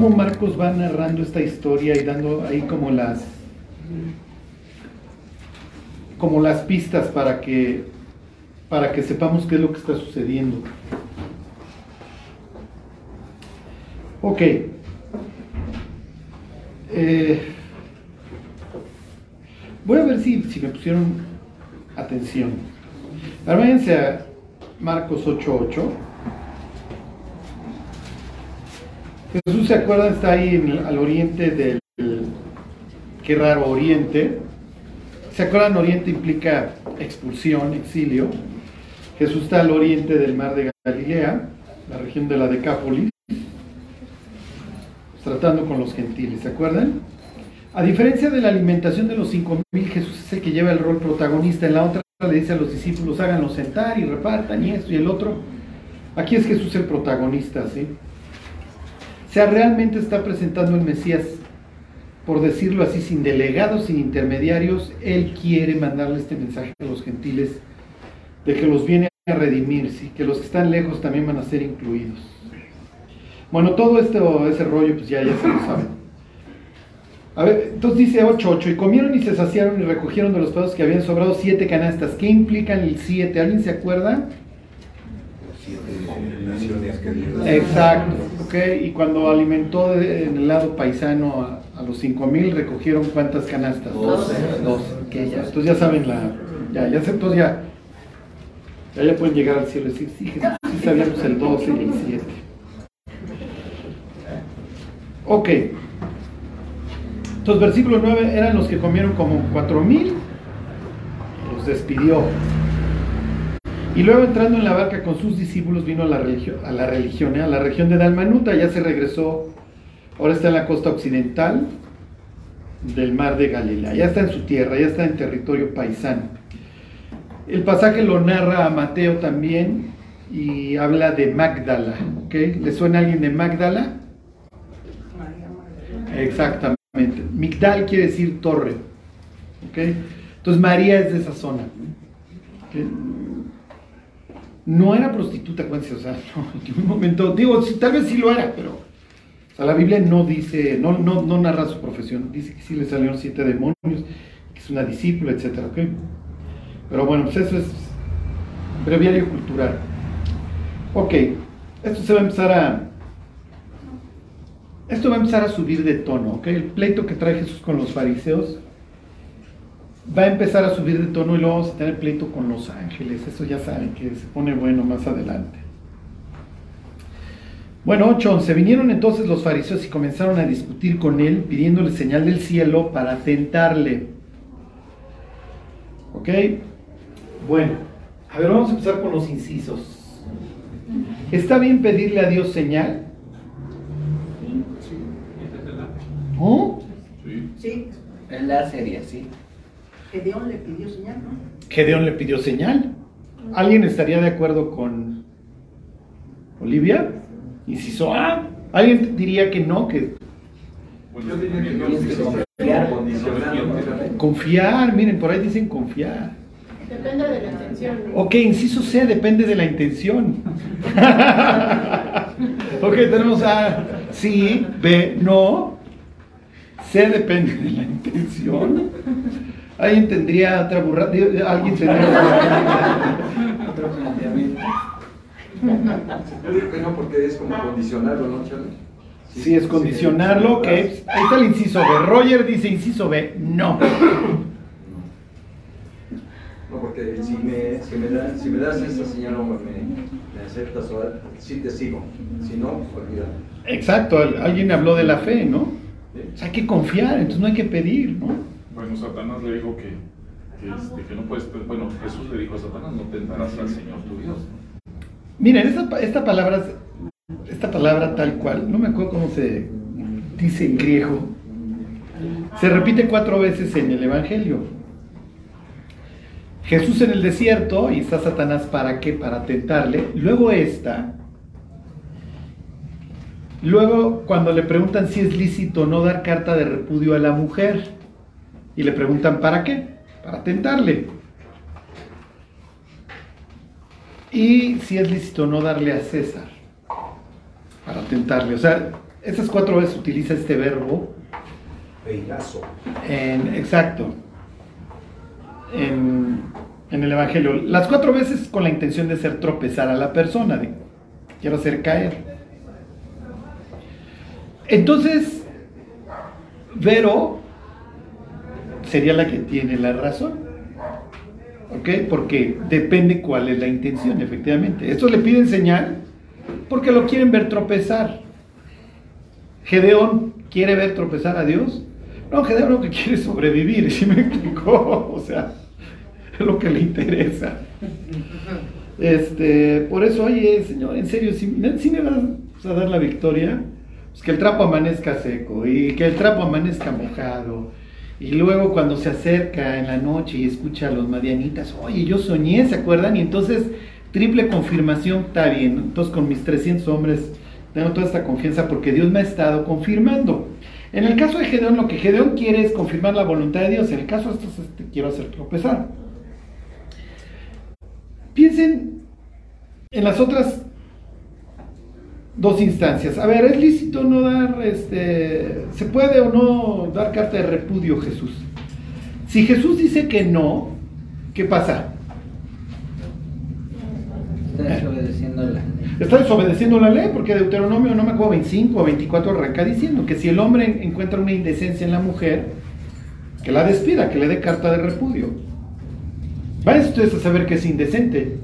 cómo Marcos va narrando esta historia y dando ahí como las como las pistas para que para que sepamos qué es lo que está sucediendo. Ok. Eh, voy a ver si, si me pusieron atención. Ahora a Marcos 8.8. Jesús se acuerda, está ahí al oriente del, qué raro, oriente. ¿Se acuerdan? Oriente implica expulsión, exilio. Jesús está al oriente del mar de Galilea, la región de la Decápolis, tratando con los gentiles, ¿se acuerdan? A diferencia de la alimentación de los cinco mil, Jesús es el que lleva el rol protagonista. En la otra le dice a los discípulos, háganlo sentar y repartan y esto y el otro. Aquí es Jesús el protagonista, ¿sí? O sea, realmente está presentando el Mesías, por decirlo así, sin delegados, sin intermediarios. Él quiere mandarle este mensaje a los gentiles de que los viene a redimir, ¿sí? que los que están lejos también van a ser incluidos. Bueno, todo esto, ese rollo, pues ya, ya se lo saben. A ver, entonces dice 8.8, y comieron y se saciaron y recogieron de los pedazos que habían sobrado siete canastas. ¿Qué implican el siete? ¿Alguien se acuerda? Exacto, ok. Y cuando alimentó de- en el lado paisano a, a los 5000, recogieron cuántas canastas? Doce. Dos. ok, ya. Entonces ya saben la. Ya, ya entonces ya. Ya, ya pueden llegar al cielo y decir, sí, Jesús, sí sabíamos el 12 y el 7. Ok. Entonces, versículo 9 eran los que comieron como 4000. Los despidió. Y luego entrando en la barca con sus discípulos vino a la religión, a la, religión, ¿eh? a la región de Dalmanuta, ya se regresó, ahora está en la costa occidental del mar de Galilea, ya está en su tierra, ya está en territorio paisano. El pasaje lo narra a Mateo también y habla de Magdala, ¿ok? ¿Le suena a alguien de Magdala? Exactamente. Migdal quiere decir torre, ¿ok? Entonces María es de esa zona. ¿ok? No era prostituta, acuérdense, o sea, no, en ningún momento, digo, tal vez sí lo era, pero o sea, la Biblia no dice, no, no, no narra su profesión, dice que sí le salieron siete demonios, que es una discípula, etcétera, ¿ok? Pero bueno, pues eso es breviario cultural. Ok, esto se va a empezar a, esto va a empezar a subir de tono, ¿ok? El pleito que trae Jesús con los fariseos va a empezar a subir de tono y luego vamos a tener pleito con los ángeles. Eso ya saben que se pone bueno más adelante. Bueno, 8.11. Vinieron entonces los fariseos y comenzaron a discutir con él, pidiéndole señal del cielo para tentarle. ¿Ok? Bueno, a ver, vamos a empezar con los incisos. ¿Está bien pedirle a Dios señal? ¿Oh? Sí, Es la serie, sí. Gedeón le pidió señal, ¿no? Gedeón le pidió señal. ¿Alguien estaría de acuerdo con Olivia? Inciso A. ¿Alguien diría que no? Que Yo diría que no, confiar. confiar, miren, por ahí dicen confiar. Depende de la intención. ¿no? Ok, inciso C, depende de la intención. ok, tenemos A, sí, B, no. C depende de la intención. ¿Alguien tendría otra burrada? ¿Alguien tendría Otro planteamiento. Yo digo que no, porque es como condicionarlo, ¿no, Charlie? Sí, es condicionarlo, que es- ahí está el inciso B. Roger dice inciso B, no. No, porque si me, si me, da- si me das esa señal, no, me, me aceptas ahora, sí te sigo. Si no, olvídalo. Exacto, al- alguien habló de la fe, ¿no? O sea, hay que confiar, entonces no hay que pedir, ¿no? Bueno, Satanás le dijo que, que, este, no puedes, bueno, Jesús le dijo a Satanás, no tentarás al Señor tu Dios. Miren, esta, esta palabra, esta palabra tal cual, no me acuerdo cómo se dice en griego, se repite cuatro veces en el Evangelio. Jesús en el desierto y está Satanás para qué? Para tentarle. Luego esta. Luego cuando le preguntan si es lícito no dar carta de repudio a la mujer y le preguntan para qué? Para tentarle. Y si es lícito no darle a César para tentarle. O sea, esas cuatro veces utiliza este verbo Peinazo. en, exacto, en, en el Evangelio. Las cuatro veces con la intención de hacer tropezar a la persona, de quiero hacer caer. Entonces, Vero sería la que tiene la razón. ¿Ok? Porque depende cuál es la intención, efectivamente. Esto le piden señal porque lo quieren ver tropezar. Gedeón quiere ver tropezar a Dios. No, Gedeón lo que quiere es sobrevivir, ¿sí me explicó? O sea, es lo que le interesa. Este, por eso, oye, Señor, en serio, si, si me vas a dar la victoria, pues que el trapo amanezca seco y que el trapo amanezca mojado. Y luego cuando se acerca en la noche y escucha a los madianitas, oye, yo soñé, ¿se acuerdan? Y entonces, triple confirmación, está bien. Entonces, con mis 300 hombres, tengo toda esta confianza porque Dios me ha estado confirmando. En el caso de Gedeón, lo que Gedeón quiere es confirmar la voluntad de Dios. En el caso de estos, este, quiero hacer tropezar. Piensen en las otras dos instancias. A ver, ¿es lícito no dar, este, se puede o no dar carta de repudio Jesús? Si Jesús dice que no, ¿qué pasa? Está desobedeciendo la ley. Está desobedeciendo la ley porque Deuteronomio, no me acuerdo, 25 o 24 arranca diciendo que si el hombre encuentra una indecencia en la mujer, que la despida, que le dé carta de repudio. Vayan ustedes a saber que es indecente.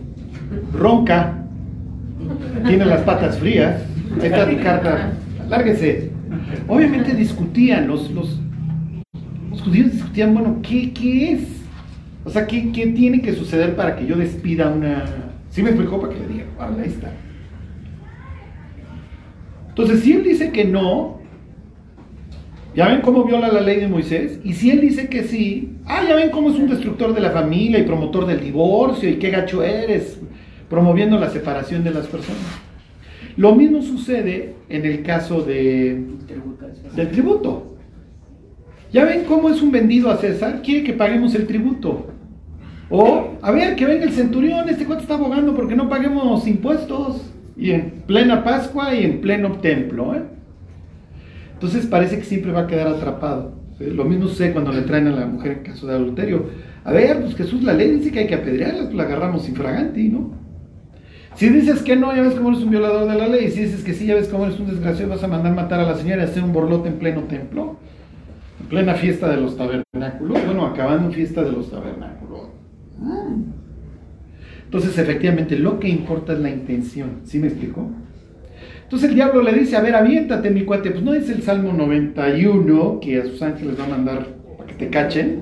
Ronca, tiene las patas frías, está mi carta, lárguese. Obviamente discutían, los, los, judíos discutían, bueno, ¿qué, qué es? O sea, ¿qué, ¿qué tiene que suceder para que yo despida una... Sí me explicó para que le diga, "Órale, ahí está. Entonces, si él dice que no, ya ven cómo viola la ley de Moisés, y si él dice que sí, ah, ya ven cómo es un destructor de la familia y promotor del divorcio, y qué gacho eres, promoviendo la separación de las personas. Lo mismo sucede en el caso de, del tributo. Ya ven cómo es un vendido a César, quiere que paguemos el tributo. O, a ver, que venga el centurión, este cuate está abogando porque no paguemos impuestos. Y en plena Pascua y en pleno templo. ¿eh? Entonces parece que siempre va a quedar atrapado. Lo mismo sucede cuando le traen a la mujer en caso de adulterio. A ver, pues Jesús, la ley dice que hay que apedrearla, pues la agarramos infraganti, ¿no? Si dices que no, ya ves cómo eres un violador de la ley. Si dices que sí, ya ves cómo eres un desgraciado, vas a mandar matar a la señora y hacer un borlote en pleno templo. En plena fiesta de los tabernáculos. Bueno, acabando fiesta de los tabernáculos. Mm. Entonces, efectivamente, lo que importa es la intención. ¿Sí me explico? Entonces el diablo le dice, a ver, aviéntate mi cuate. Pues no es el Salmo 91 que a sus ángeles va a mandar para que te cachen.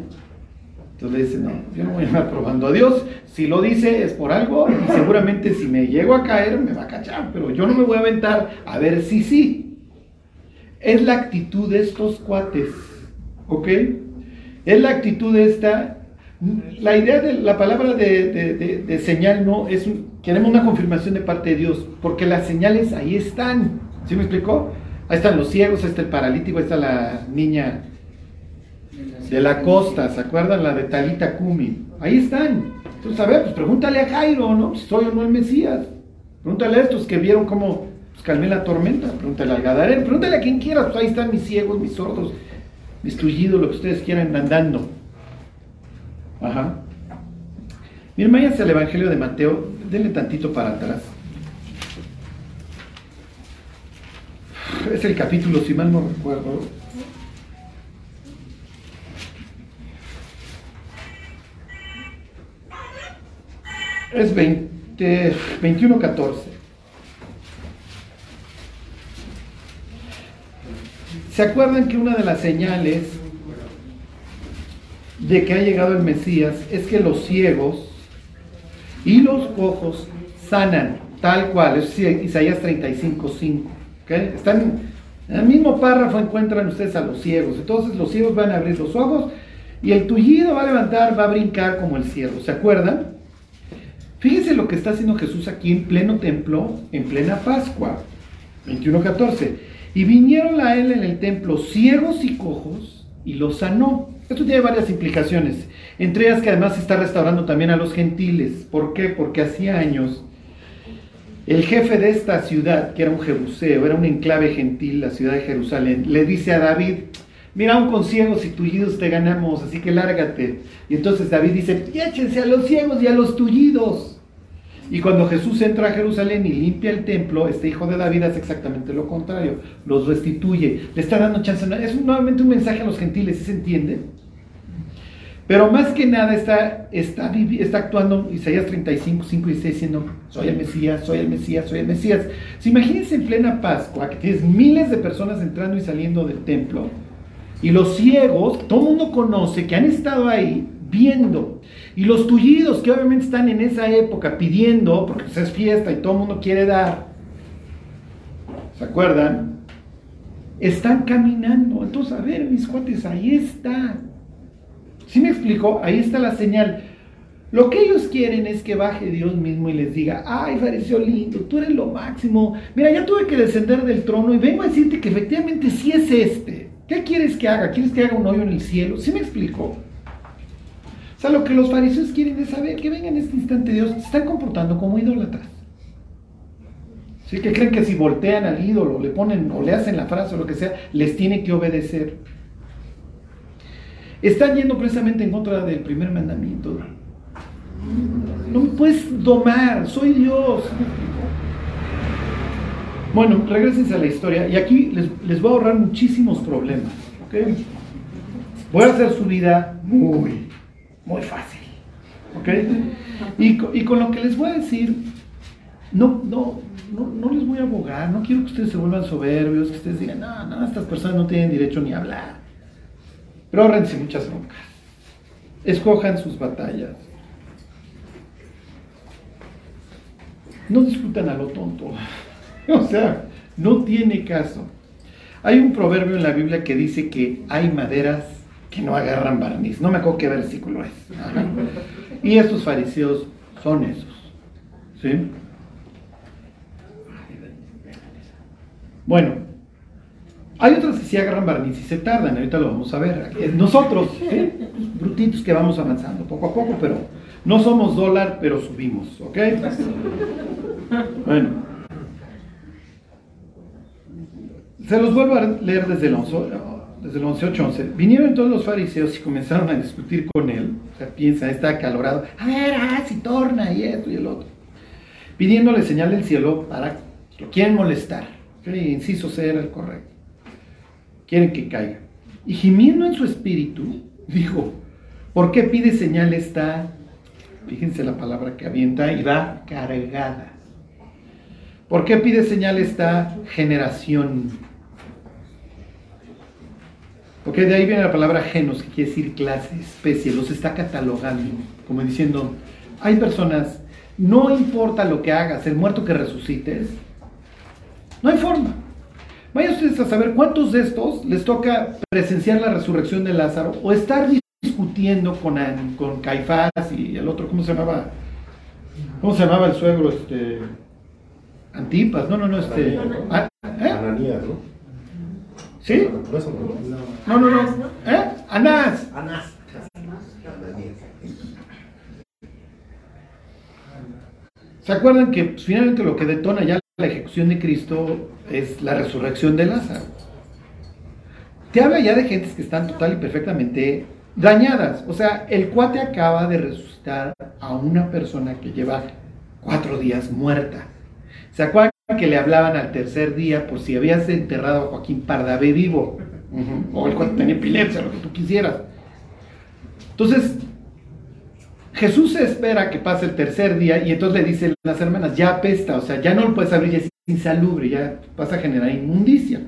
Entonces le dice, no, yo no voy a andar probando a Dios. Si lo dice es por algo y seguramente si me llego a caer me va a cachar, pero yo no me voy a aventar a ver si sí. Es la actitud de estos cuates, ¿ok? Es la actitud de esta... La idea de la palabra de, de- señal no es... queremos una confirmación de parte de Dios, porque las señales ahí están. ¿Sí me explicó? Ahí están los ciegos, ahí está el paralítico, ahí está la niña de la costa, ¿se acuerdan? La de Talita Kumi. Ahí están. Entonces, a ver, pues pregúntale a Jairo, ¿no? Si soy o no el Mesías. Pregúntale a estos que vieron cómo pues, calmé la tormenta. Pregúntale al Gadareno. Pregúntale a quien quiera. Pues ahí están mis ciegos, mis sordos, mis tullidos, lo que ustedes quieran andando. Ajá. Miren, váyanse al Evangelio de Mateo. Denle tantito para atrás. Es el capítulo, si mal no recuerdo. Es 20, 21, 14. ¿Se acuerdan que una de las señales de que ha llegado el Mesías es que los ciegos y los cojos sanan, tal cual, es Isaías 35, 5. ¿ok? Están en el mismo párrafo encuentran ustedes a los ciegos. Entonces los ciegos van a abrir los ojos y el tullido va a levantar, va a brincar como el ciervo. ¿Se acuerdan? Fíjense lo que está haciendo Jesús aquí en pleno templo, en plena Pascua. 21.14. Y vinieron a él en el templo ciegos y cojos y los sanó. Esto tiene varias implicaciones. Entre ellas que además está restaurando también a los gentiles. ¿Por qué? Porque hacía años el jefe de esta ciudad, que era un jebuseo, era un enclave gentil, la ciudad de Jerusalén, le dice a David, mira, aún con ciegos y tullidos te ganamos, así que lárgate. Y entonces David dice, échense a los ciegos y a los tullidos. Y cuando Jesús entra a Jerusalén y limpia el templo, este hijo de David hace exactamente lo contrario, los restituye, le está dando chance. Es nuevamente un mensaje a los gentiles, ¿sí se entiende? Pero más que nada está, está, está actuando Isaías 35, 5 y 6 diciendo, soy el Mesías, soy el Mesías, soy el Mesías. Si imagínense en plena Pascua, que tienes miles de personas entrando y saliendo del templo, y los ciegos, todo el mundo conoce, que han estado ahí viendo, y los tullidos, que obviamente están en esa época pidiendo, porque pues, es fiesta y todo el mundo quiere dar, ¿se acuerdan? Están caminando. Entonces, a ver, mis cuates, ahí está. ¿Sí me explico? Ahí está la señal. Lo que ellos quieren es que baje Dios mismo y les diga, ay, pareció lindo, tú eres lo máximo. Mira, ya tuve que descender del trono y vengo a decirte que efectivamente sí es este. ¿Qué quieres que haga? ¿Quieres que haga un hoyo en el cielo? ¿Sí me explico? Sea, lo que los fariseos quieren es saber que venga en este instante Dios, se están comportando como idólatras. ¿Sí? Que creen que si voltean al ídolo, le ponen o le hacen la frase o lo que sea, les tiene que obedecer. Están yendo precisamente en contra del primer mandamiento. No me puedes domar, soy Dios. Bueno, regresense a la historia y aquí les, les voy a ahorrar muchísimos problemas. ¿okay? Voy a hacer su vida muy, muy fácil. ¿okay? Y, con lo que les voy a decir, no, no, no, no, les voy a abogar, no quiero que ustedes se vuelvan soberbios, que ustedes digan, no, no, estas personas no tienen derecho ni a hablar. Pero ahorrense muchas broncas. Escojan sus batallas. No discutan a lo tonto. O sea, no tiene caso. Hay un proverbio en la Biblia que dice que hay maderas que no agarran barniz. No me acuerdo qué versículo es. Y estos fariseos son esos. ¿Sí? Bueno, hay otras que sí agarran barniz y se tardan, ahorita lo vamos a ver. Nosotros, brutitos que vamos avanzando poco a poco, pero no somos dólar, pero subimos, ¿ok? Bueno. Se los vuelvo a leer desde el 11, desde el 11, 8, 11. Vinieron todos los fariseos y comenzaron a discutir con él. O sea, piensa, está acalorado. A ver, ah, si torna y esto y el otro. Pidiéndole señal del cielo para que quieren molestar. Inciso C era el correcto quieren que caiga. Y gimiendo en su espíritu, dijo, ¿por qué pide señal esta? Fíjense la palabra que avienta y va cargada. ¿Por qué pide señal esta generación? Porque de ahí viene la palabra genos, que quiere decir clase, especie, los está catalogando, como diciendo, hay personas, no importa lo que hagas, el muerto que resucites, no hay forma. Vayan ustedes a saber cuántos de estos les toca presenciar la resurrección de Lázaro o estar discutiendo con, con Caifás y el otro, ¿cómo se llamaba? ¿Cómo se llamaba el suegro? Este, Antipas, no, no, no, este. Ah, ¿eh? Ananías, ¿no? ¿Sí? No, no, no. ¿Eh? Anás. Anás. ¿Se acuerdan que pues, finalmente lo que detona ya la ejecución de Cristo es la resurrección de Lázaro. Te habla ya de gentes que están total y perfectamente dañadas. O sea, el cuate acaba de resucitar a una persona que lleva cuatro días muerta. ¿Se acuerdan que le hablaban al tercer día por si habías enterrado a Joaquín Pardavé vivo? O el cuate tenía epilepsia, lo que tú quisieras. Entonces, Jesús espera que pase el tercer día y entonces le dicen las hermanas, ya apesta, o sea, ya no lo puedes abrir, ya es insalubre, ya vas a generar inmundicia.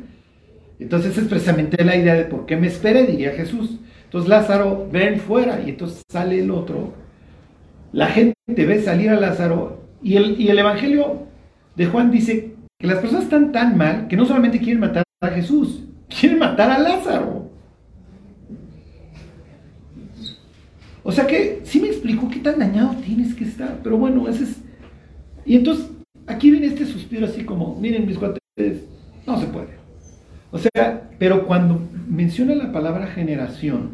Entonces es precisamente la idea de por qué me espere, diría Jesús. Entonces Lázaro, ven fuera y entonces sale el otro. La gente ve salir a Lázaro y el, y el Evangelio de Juan dice que las personas están tan mal que no solamente quieren matar a Jesús, quieren matar a Lázaro. O sea que sí me explicó qué tan dañado tienes que estar, pero bueno, ese es... Y entonces aquí viene este suspiro así como, miren mis cuates, no se puede. O sea, pero cuando menciona la palabra generación,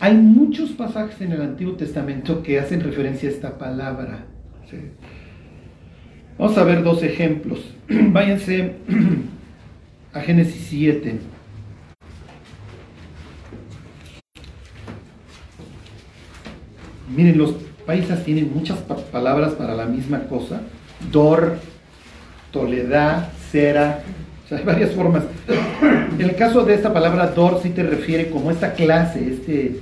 hay muchos pasajes en el Antiguo Testamento que hacen referencia a esta palabra. Vamos a ver dos ejemplos. Váyanse a Génesis 7. Miren, los paisas tienen muchas pa- palabras para la misma cosa. Dor, toledad, cera. Hay varias formas. En el caso de esta palabra dor sí te refiere como esta clase, este...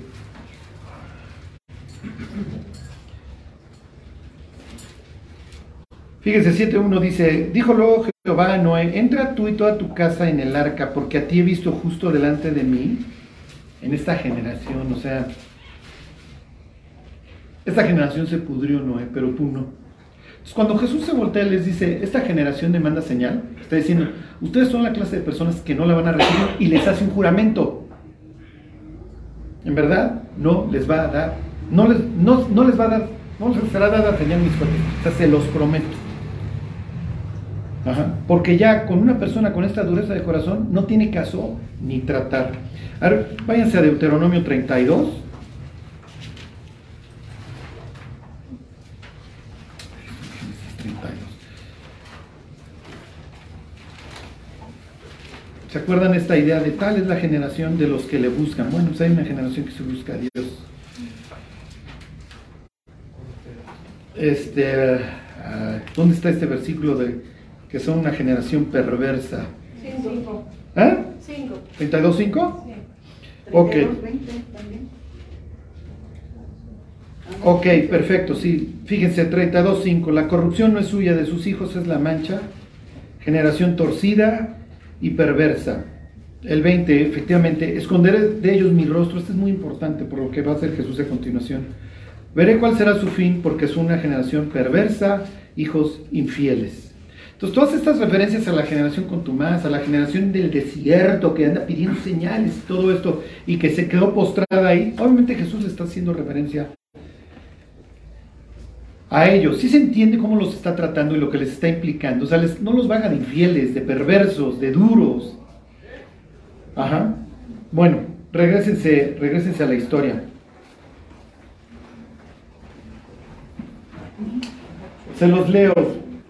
Fíjese, 7.1 dice, dijo luego Jehová a Noé, entra tú y toda tu casa en el arca, porque a ti he visto justo delante de mí en esta generación. O sea, esta generación se pudrió, Noé, pero tú no. Entonces, cuando Jesús se voltea y les dice, esta generación demanda señal, está diciendo, ustedes son la clase de personas que no la van a recibir y les hace un juramento. En verdad, no les va a dar, no les, no, no les va a dar, no les será dada señal mis cuates. O sea, se los prometo. Porque ya con una persona con esta dureza de corazón no tiene caso ni tratar. A ver, váyanse a Deuteronomio 32. ¿Se acuerdan esta idea de tal es la generación de los que le buscan? Bueno, pues hay una generación que se busca a Dios. Este, ah, ¿dónde está este versículo de que son una generación perversa? Cinco. ¿Ah? Cinco. ¿32.5? Sí. Ok. 32, 20 también. Ok, perfecto, sí. Fíjense, 32.5. La corrupción no es suya, de sus hijos es la mancha. Generación torcida y perversa. El 20, efectivamente, esconderé de ellos mi rostro. Esto es muy importante por lo que va a hacer Jesús a continuación. Veré cuál será su fin, porque es una generación perversa, hijos infieles. Entonces, todas estas referencias a la generación contumaz, a la generación del desierto que anda pidiendo señales y todo esto, y que se quedó postrada ahí, obviamente Jesús está haciendo referencia a ellos. Sí se entiende cómo los está tratando y lo que les está implicando. O sea, no los vaga de infieles, de perversos, de duros. Ajá. Bueno, regresense, regresense a la historia. Se los leo,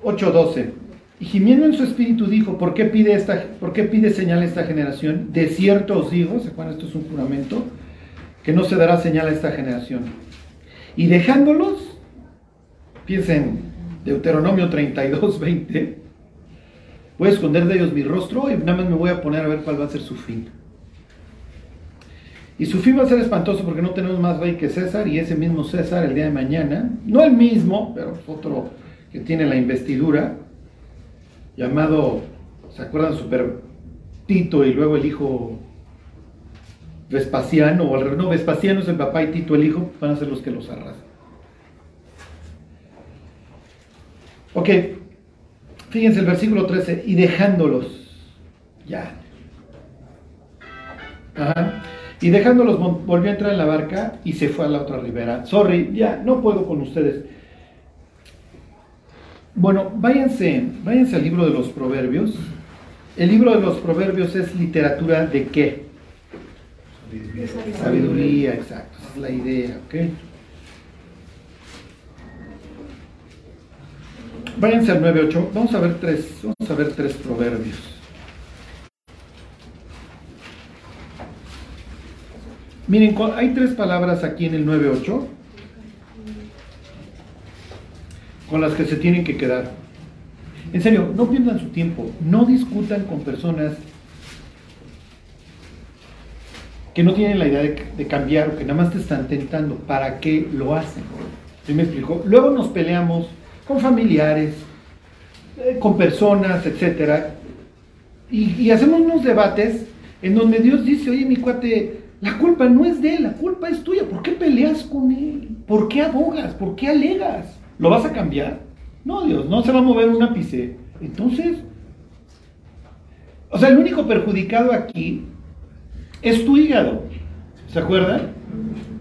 8.12. Y gimiendo en su espíritu dijo, ¿por qué pide, esta, ¿por qué pide señal a esta generación? De cierto os digo, ¿se acuerdan? Esto es un juramento, que no se dará señal a esta generación. Y dejándolos, piensen, Deuteronomio 32, 20, voy a esconder de ellos mi rostro y nada más me voy a poner a ver cuál va a ser su fin. Y su fin va a ser espantoso porque no tenemos más rey que César y ese mismo César el día de mañana, no el mismo, pero otro que tiene la investidura, llamado, ¿se acuerdan? Super Tito y luego el hijo Vespasiano, o al revés, no, Vespasiano es el papá y Tito el hijo, van a ser los que los arrasan. Ok, fíjense el versículo 13, y dejándolos, ya. Ajá. Y dejándolos vol- volvió a entrar en la barca y se fue a la otra ribera. Sorry, ya, no puedo con ustedes. Bueno, váyanse, váyanse al libro de los proverbios. El libro de los proverbios es literatura de qué? Sabiduría, exacto, esa es la idea, ¿ok? Váyanse al 9.8, vamos a ver tres, vamos a ver tres proverbios. Miren, hay tres palabras aquí en el 9.8 con las que se tienen que quedar. En serio, no pierdan su tiempo, no discutan con personas que no tienen la idea de, cambiar o que nada más te están tentando. ¿Para qué lo hacen? ¿Sí me explico? Luego nos peleamos con familiares, eh, con personas, etcétera, y hacemos unos debates en donde Dios dice, oye, mi cuate, la culpa no es de él, la culpa es tuya. ¿Por qué peleas con él? ¿Por qué abogas? ¿Por qué alegas? ¿Lo vas a cambiar? No, Dios, no se va a mover un ápice. Entonces, o sea, el único perjudicado aquí es tu hígado. ¿Se acuerdan?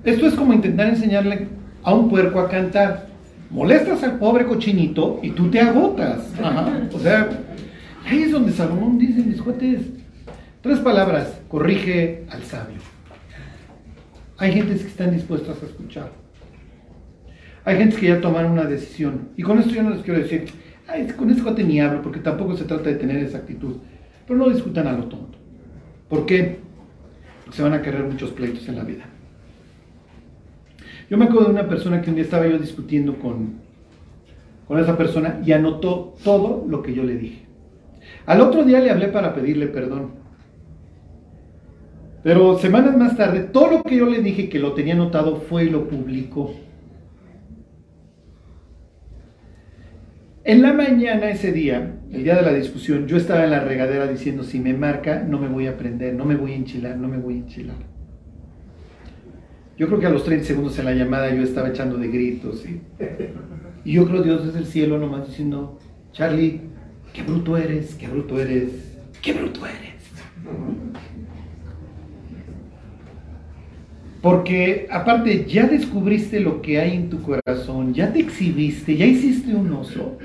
Esto es como intentar enseñarle a un puerco a cantar. Molestas al pobre cochinito y tú te agotas. Ajá. O sea, ahí es donde Salomón dice, mis cuates, tres palabras, corrige al sabio. Hay gentes que están dispuestas a escuchar. Hay gentes que ya tomaron una decisión. Y con esto yo no les quiero decir, Ay, con ese cuate ni hablo, porque tampoco se trata de tener esa actitud. Pero no discutan a lo tonto. ¿Por qué? Porque se van a querer muchos pleitos en la vida. Yo me acuerdo de una persona que un día estaba yo discutiendo con, con esa persona y anotó todo lo que yo le dije. Al otro día le hablé para pedirle perdón. Pero semanas más tarde, todo lo que yo le dije que lo tenía anotado fue y lo publicó. En la mañana ese día, el día de la discusión, yo estaba en la regadera diciendo, si me marca, no me voy a prender, no me voy a enchilar, no me voy a enchilar. Yo creo que a los 30 segundos en la llamada yo estaba echando de gritos. Y, y yo creo Dios desde el cielo nomás diciendo, Charlie, qué bruto eres, qué bruto eres, qué bruto eres. Porque aparte ya descubriste lo que hay en tu corazón, ya te exhibiste, ya hiciste un oso.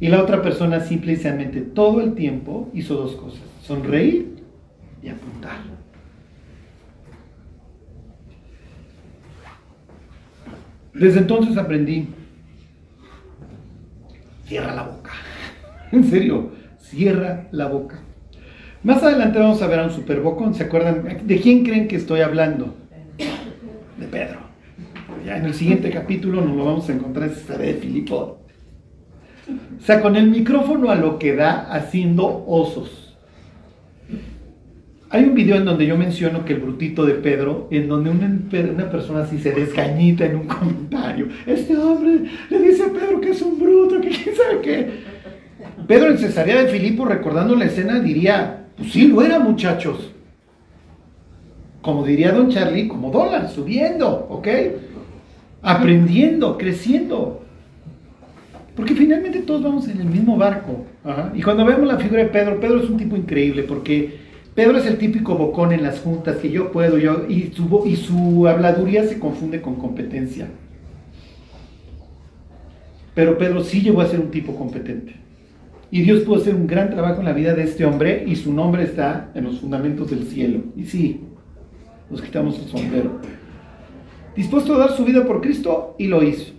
Y la otra persona simplemente todo el tiempo hizo dos cosas, sonreír y apuntar. Desde entonces aprendí, cierra la boca. En serio, cierra la boca. Más adelante vamos a ver a un superbocón. ¿Se acuerdan? ¿De quién creen que estoy hablando? De Pedro. Ya en el siguiente capítulo nos lo vamos a encontrar esa de Filipo. O sea, con el micrófono a lo que da haciendo osos. Hay un video en donde yo menciono que el brutito de Pedro, en donde una, persona así se desgañita en un comentario. Este hombre le dice a Pedro que es un bruto, que quién sabe qué. Pedro en Cesarea de Filipo, recordando la escena, diría, pues sí, lo era muchachos. Como diría don Charlie, como dólar, subiendo, ¿ok? Aprendiendo, creciendo. Porque finalmente todos vamos en el mismo barco. Ajá. Y cuando vemos la figura de Pedro, Pedro es un tipo increíble porque Pedro es el típico bocón en las juntas que yo puedo, yo, y, su, y su habladuría se confunde con competencia. Pero Pedro sí llegó a ser un tipo competente. Y Dios pudo hacer un gran trabajo en la vida de este hombre y su nombre está en los fundamentos del cielo. Y sí, nos quitamos el sombrero. Dispuesto a dar su vida por Cristo y lo hizo.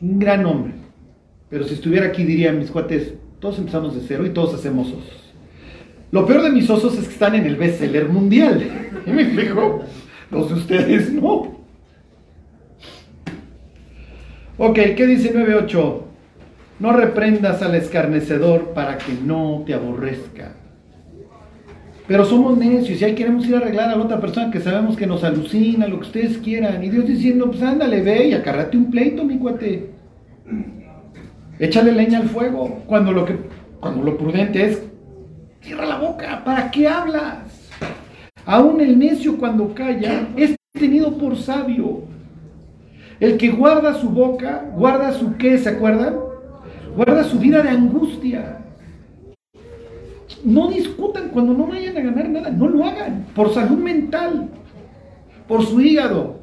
Un gran hombre. Pero si estuviera aquí diría mis cuates, todos empezamos de cero y todos hacemos osos. Lo peor de mis osos es que están en el bestseller mundial. ¿Y me explico? Los de ustedes no. Ok, ¿qué dice 9.8? No reprendas al escarnecedor para que no te aborrezca. Pero somos necios y ahí queremos ir a arreglar a la otra persona que sabemos que nos alucina, lo que ustedes quieran. Y Dios diciendo, pues ándale, ve y acarrate un pleito, mi cuate. Échale leña al fuego. Cuando lo, que, cuando lo prudente es, cierra la boca, ¿para qué hablas? Aún el necio cuando calla es tenido por sabio. El que guarda su boca, guarda su qué, ¿se acuerdan? Guarda su vida de angustia. No discutan cuando no vayan a ganar nada, no lo hagan, por salud mental, por su hígado.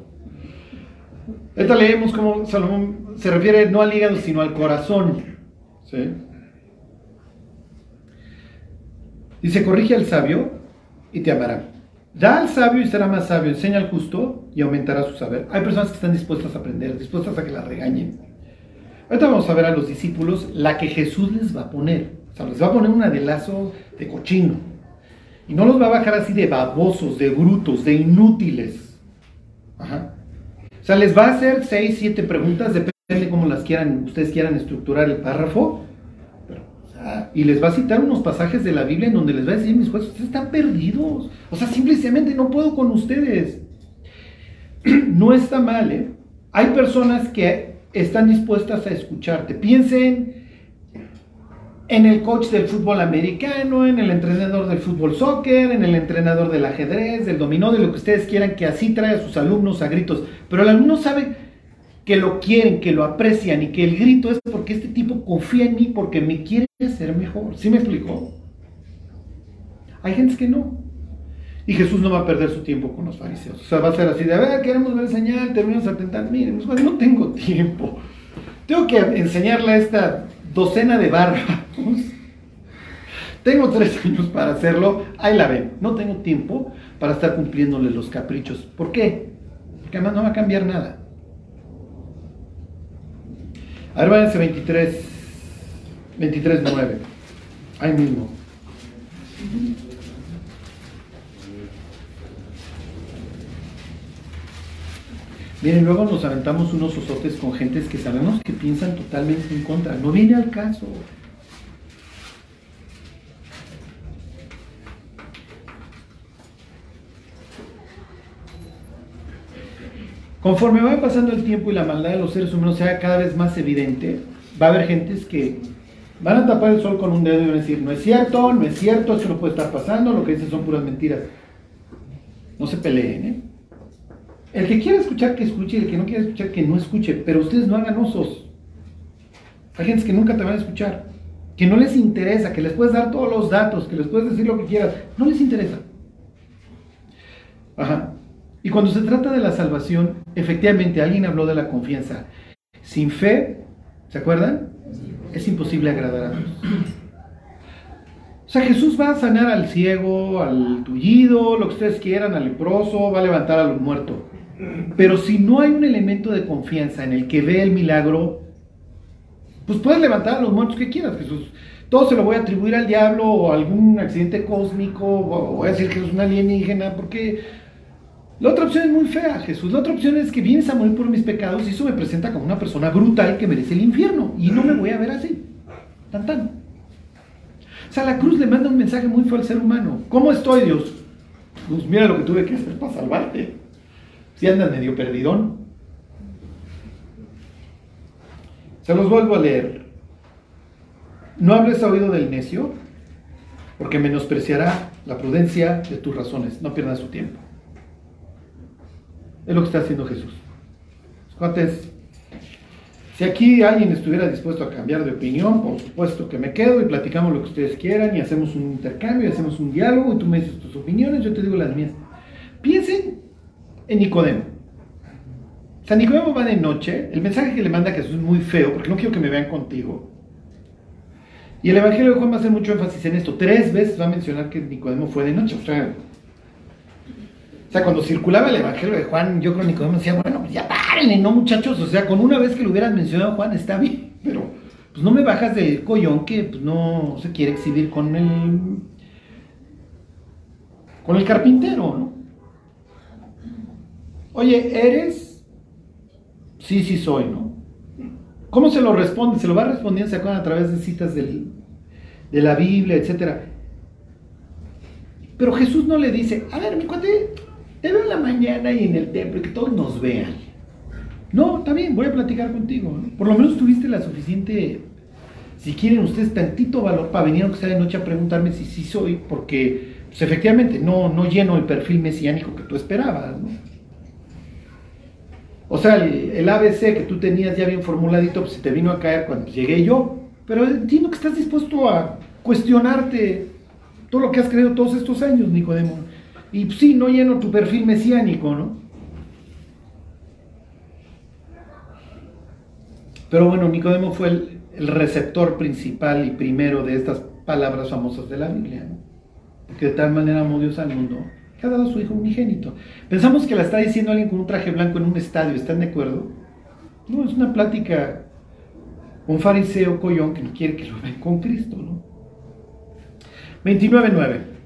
Ahorita leemos cómo Salomón se refiere no al hígado, sino al corazón. ¿sí? Dice, corrige al sabio y te amará. Da al sabio y será más sabio. Enseña al justo y aumentará su saber. Hay personas que están dispuestas a aprender, dispuestas a que la regañen. Ahorita vamos a ver a los discípulos la que Jesús les va a poner. O sea, les va a poner una de lazo de cochino. Y no los va a bajar así de babosos, de brutos, de inútiles. O sea, les va a hacer seis, siete preguntas, depende de cómo las quieran, ustedes quieran estructurar el párrafo. Y les va a citar unos pasajes de la Biblia en donde les va a decir, mis jueces, ustedes están perdidos. O sea, simplemente no puedo con ustedes. No está mal, ¿eh? Hay personas que están dispuestas a escucharte. Piensen en el coach del fútbol americano, en el entrenador del fútbol soccer, en el entrenador del ajedrez, del dominó, de lo que ustedes quieran, que así trae a sus alumnos a gritos. Pero el alumno sabe que lo quieren, que lo aprecian y que el grito es porque este tipo confía en mí, porque me quiere hacer mejor. ¿Sí me explicó? Hay gente que no. Y Jesús no va a perder su tiempo con los fariseos. O sea, va a ser así de, a ver, queremos ver señal, terminamos a tentar. Miren, no tengo tiempo. Tengo que enseñarle a esta docena de barbas. Tengo tres años para hacerlo. Ahí la ven. No tengo tiempo para estar cumpliéndole los caprichos. ¿Por qué? Porque además no va a cambiar nada. A ver, váyanse 23. 23.9. Ahí mismo. Miren, luego nos aventamos unos osotes con gentes que sabemos que piensan totalmente en contra. No viene al caso. Conforme va pasando el tiempo y la maldad de los seres humanos sea cada vez más evidente, va a haber gentes que van a tapar el sol con un dedo y van a decir, no es cierto, no es cierto, esto no puede estar pasando, lo que dicen son puras mentiras. No se peleen, ¿eh? El que quiera escuchar, que escuche, y el que no quiera escuchar, que no escuche, pero ustedes no hagan osos. Hay gente que nunca te van a escuchar, que no les interesa, que les puedes dar todos los datos, que les puedes decir lo que quieras, no les interesa. Ajá. Y cuando se trata de la salvación, efectivamente alguien habló de la confianza. Sin fe, ¿se acuerdan? Es imposible agradar a Dios. O sea, Jesús va a sanar al ciego, al tullido, lo que ustedes quieran, al leproso, va a levantar a los muertos. Pero si no hay un elemento de confianza en el que ve el milagro, pues puedes levantar a los muertos que quieras, Jesús. Todo se lo voy a atribuir al diablo o algún accidente cósmico, o voy a decir que es un alienígena, porque la otra opción es muy fea, Jesús. La otra opción es que vienes a morir por mis pecados y eso me presenta como una persona brutal que merece el infierno. Y no me voy a ver así. Tan tan. O sea, la cruz le manda un mensaje muy feo al ser humano. ¿Cómo estoy, Dios? Pues mira lo que tuve que hacer para salvarte. Si andas medio perdidón. Se los vuelvo a leer. No hables a oído del necio, porque menospreciará la prudencia de tus razones. No pierdas su tiempo. Es lo que está haciendo Jesús. Cuates, si aquí alguien estuviera dispuesto a cambiar de opinión, por supuesto que me quedo y platicamos lo que ustedes quieran y hacemos un intercambio, y hacemos un diálogo y tú me dices tus opiniones, yo te digo las mías. Piensen en Nicodemo. San Nicodemo va de noche, el mensaje que le manda a Jesús es muy feo, porque no quiero que me vean contigo. Y el Evangelio de Juan va a hacer mucho énfasis en esto. Tres veces va a mencionar que Nicodemo fue de noche. O sea, o sea, cuando circulaba el Evangelio de Juan, yo creo que Nicodemo decía, bueno, pues ya párenle, ¿no, muchachos? O sea, con una vez que lo hubieran mencionado Juan está bien, pero pues no me bajas del collón que pues, no se quiere exhibir con el con el carpintero, ¿no? Oye, ¿eres? Sí, sí soy, ¿no? ¿Cómo se lo responde? Se lo va respondiendo, ¿se acuerdan? A través de citas del, de la Biblia, etcétera. Pero Jesús no le dice, a ver, mi cuate, te veo en la mañana y en el templo y que todos nos vean. No, está bien, voy a platicar contigo. Por lo menos tuviste la suficiente, si quieren ustedes, tantito valor para venir aunque sea de noche a preguntarme si sí soy, porque pues, efectivamente no, no lleno el perfil mesiánico que tú esperabas. ¿no? O sea, el, el, ABC que tú tenías ya bien formuladito, pues se te vino a caer cuando llegué yo. Pero entiendo que estás dispuesto a cuestionarte todo lo que has creído todos estos años, Nicodemo. Y sí, no lleno tu perfil mesiánico, ¿no? Pero bueno, Nicodemo fue el, el, receptor principal y primero de estas palabras famosas de la Biblia, ¿no? Porque de tal manera amó Dios al mundo que ha dado a su hijo unigénito. Pensamos que la está diciendo alguien con un traje blanco en un estadio, ¿están de acuerdo? No, es una plática, un fariseo collón que no quiere que lo vean con Cristo, ¿no? 29.9.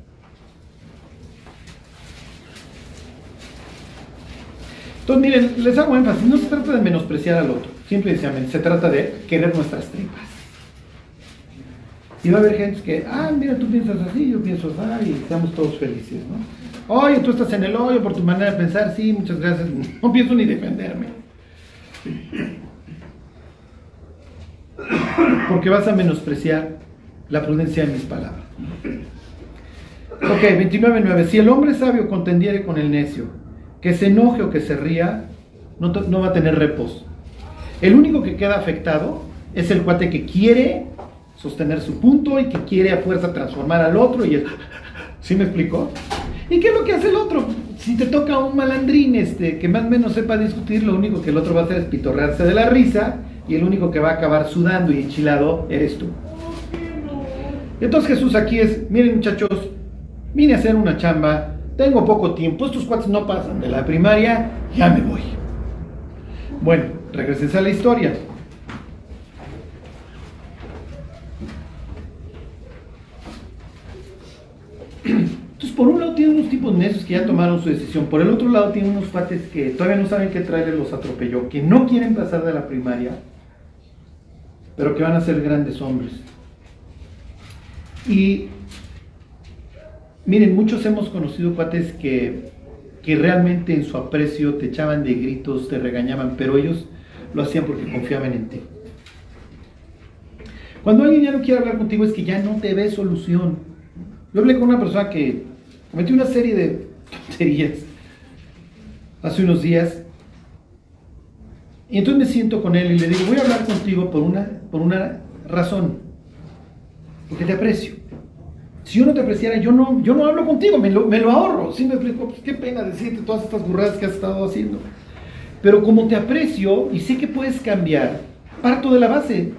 Entonces, miren, les hago énfasis, no se trata de menospreciar al otro, simplemente se trata de querer nuestras tripas. Y va a haber gente que, ah, mira, tú piensas así, yo pienso así, y estamos todos felices, ¿no? Oye, tú estás en el hoyo por tu manera de pensar, sí, muchas gracias, no pienso ni defenderme. Porque vas a menospreciar la prudencia de mis palabras. Ok, 29.9. Si el hombre sabio contendiere con el necio, que se enoje o que se ría, no, no va a tener reposo. El único que queda afectado es el cuate que quiere sostener su punto y que quiere a fuerza transformar al otro y es... ¿Sí me explicó? ¿Y qué es lo que hace el otro? Si te toca un malandrín este, que más o menos sepa discutir, lo único que el otro va a hacer es pitorrearse de la risa y el único que va a acabar sudando y enchilado eres tú. Entonces Jesús aquí es, miren muchachos, vine a hacer una chamba, tengo poco tiempo, estos cuates no pasan de la primaria, ya me voy. Bueno, regresense a la historia. Entonces, por un lado tiene unos tipos necios que ya tomaron su decisión, por el otro lado tiene unos cuates que todavía no saben qué traerle los atropelló, que no quieren pasar de la primaria, pero que van a ser grandes hombres. Y miren, muchos hemos conocido cuates que, que realmente en su aprecio te echaban de gritos, te regañaban, pero ellos lo hacían porque confiaban en ti. Cuando alguien ya no quiere hablar contigo es que ya no te ve solución. Yo hablé con una persona que cometió una serie de tonterías hace unos días. Y entonces me siento con él y le digo, voy a hablar contigo por una, por una razón. Porque te aprecio. Si yo no te apreciara, yo no, yo no hablo contigo, me lo, me lo ahorro. Sí me explico, pues qué pena decirte todas estas burradas que has estado haciendo. Pero como te aprecio y sé que puedes cambiar, parto de la base.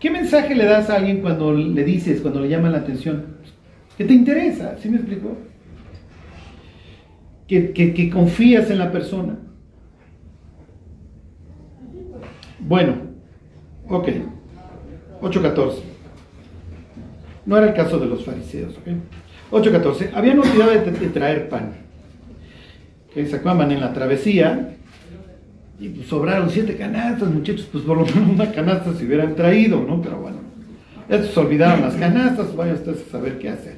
¿Qué mensaje le das a alguien cuando le dices, cuando le llama la atención? Que te interesa, ¿sí me explico? Que, que, que confías en la persona. Bueno, ok. 8.14. No era el caso de los fariseos, ¿ok? 8.14. Habían olvidado de, de traer pan. Que se acaban en la travesía y pues sobraron siete canastas, muchachos, pues por lo menos una canasta se hubieran traído, ¿no? Pero bueno, estos olvidaron las canastas, vayan ustedes a saber qué hacer.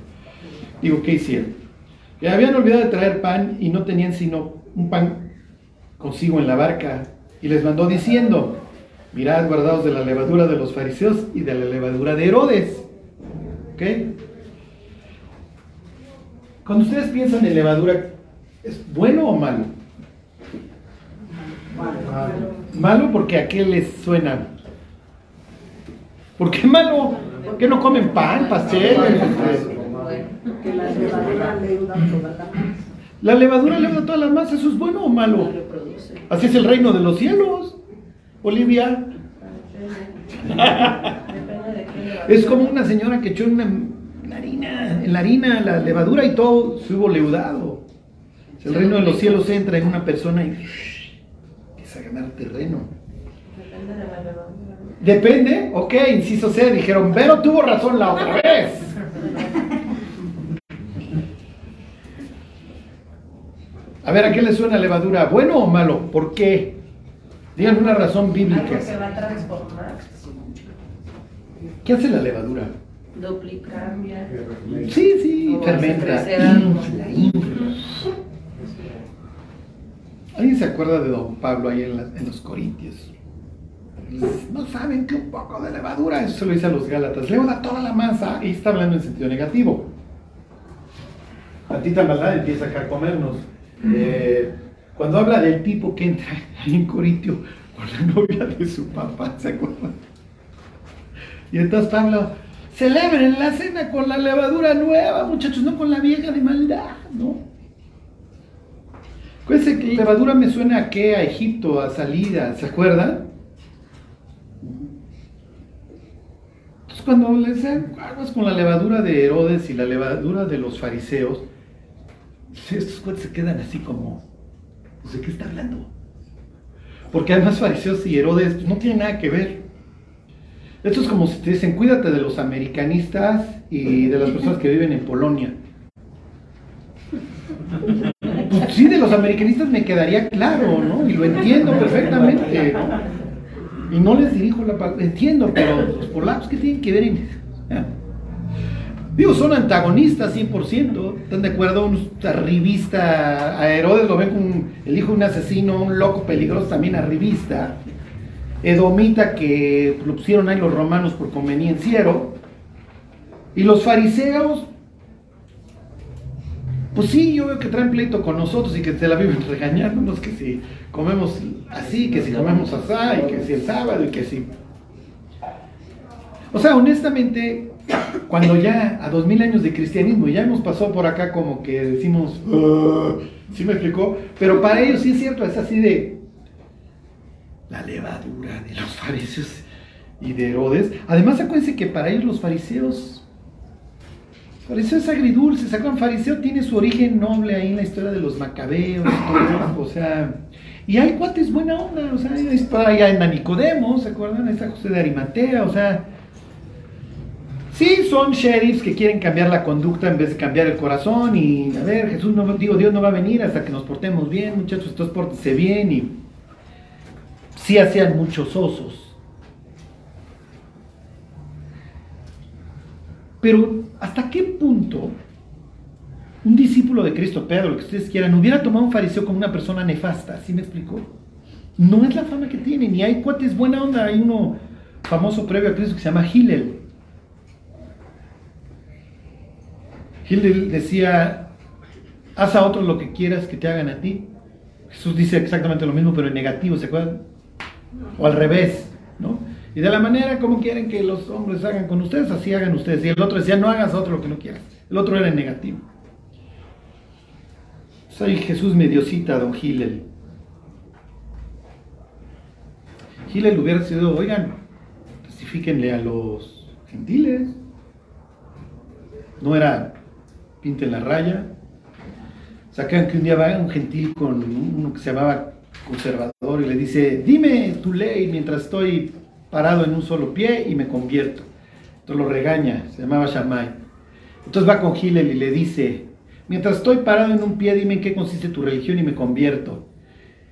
Digo, ¿qué hicieron? Que habían olvidado de traer pan y no tenían sino un pan consigo en la barca. Y les mandó diciendo, mirad guardados de la levadura de los fariseos y de la levadura de Herodes. ¿Ok? Cuando ustedes piensan en levadura, ¿es bueno o malo? Malo porque a qué les suena. ¿Por qué malo? ¿Que no comen pan, pastel? Que la levadura leuda toda la masa. La levadura leuda todas las masas, ¿eso es bueno o malo? Así es el reino de los cielos. Olivia. Es como una señora que echó una, una harina, en la harina, la levadura y todo se hubo leudado. El reino de los cielos entra en una persona y empieza a ganar terreno. Depende, ok, inciso C, dijeron, pero tuvo razón la otra vez. A ver, ¿a qué le suena levadura? ¿Bueno o malo? ¿Por qué? Digan una razón bíblica. Algo que va a transformar, ¿Qué hace la levadura? duplicar, Sí, sí, fermenta, infla, infla. ¿Alguien se acuerda de don Pablo ahí en, la- en los Corintios? No saben que un poco de levadura, eso se lo dice a los Gálatas, leuda toda la masa y está hablando en sentido negativo. Tantita maldad empieza a carcomernos. Eh, cuando habla del tipo que entra ahí en Corintio con la novia de su papá, ¿se acuerdan? Y entonces Pablo, celebren la cena con la levadura nueva, muchachos, no con la vieja de maldad, ¿no? Acuérdense que levadura me suena a qué, a Egipto, a salida, ¿se acuerdan? Entonces cuando les dan aguas con la levadura de Herodes y la levadura de los fariseos, estos cuates se quedan así como, pues, ¿de qué está hablando? Porque además fariseos y Herodes pues, no tienen nada que ver. Esto es como si te dicen, cuídate de los americanistas y de las personas que viven en Polonia. Pues sí, de los americanistas me quedaría claro, ¿no? Y lo entiendo perfectamente. Y no les dirijo la palabra, entiendo, pero los polacos, ¿qué tienen que ver en. Digo, son antagonistas 100%, ¿están de acuerdo? Un arribista, a Herodes lo ven como el hijo de un asesino, un loco peligroso también arribista. Edomita que lo pusieron ahí los romanos por convenienciero. Y los fariseos, pues sí, yo veo que traen pleito con nosotros y que se la viven regañándonos, que si comemos así, que si comemos así, y que si el sábado, y que si... O sea, honestamente, cuando ya a dos mil años de cristianismo ya hemos pasado por acá como que decimos, "Ah", ¿sí me explicó? Pero para ellos sí es cierto, es así de la levadura de los fariseos y de Herodes. Además, acuérdense que para ellos los fariseos, fariseo es agridulce, ¿se acuerdan? Fariseo tiene su origen noble ahí en la historia de los macabeos, todo, o sea, y hay cuates buena onda, o sea, es para allá en Nicodemo, ¿se acuerdan? Está José de Arimatea, o sea, Sí, son sheriffs que quieren cambiar la conducta en vez de cambiar el corazón y, a ver, Jesús no, digo, Dios no va a venir hasta que nos portemos bien, muchachos, estos pórtense bien y sí hacían muchos osos. Pero, ¿hasta qué punto un discípulo de Cristo, Pedro, lo que ustedes quieran, hubiera tomado un fariseo como una persona nefasta? ¿Sí me explicó? No es la fama que tiene, ni hay cuates buena onda, hay uno famoso previo a Cristo que se llama Hillel. Hillel decía, haz a otros lo que quieras que te hagan a ti. Jesús dice exactamente lo mismo, pero en negativo, ¿se acuerdan? O al revés, ¿no? Y de la manera como quieren que los hombres hagan con ustedes, así hagan ustedes. Y el otro decía, no hagas otro lo que no quieras. El otro era en negativo. Soy Jesús mediocita, don Hillel. Hillel hubiera sido, oigan, testifíquenle a los gentiles. No era pinten la raya. Sacan que un día va un gentil con uno que se llamaba conservador y le dice, dime tu ley mientras estoy parado en un solo pie y me convierto. Entonces lo regaña, se llamaba Shammai. Entonces va con Hillel y le dice, mientras estoy parado en un pie, dime en qué consiste tu religión y me convierto.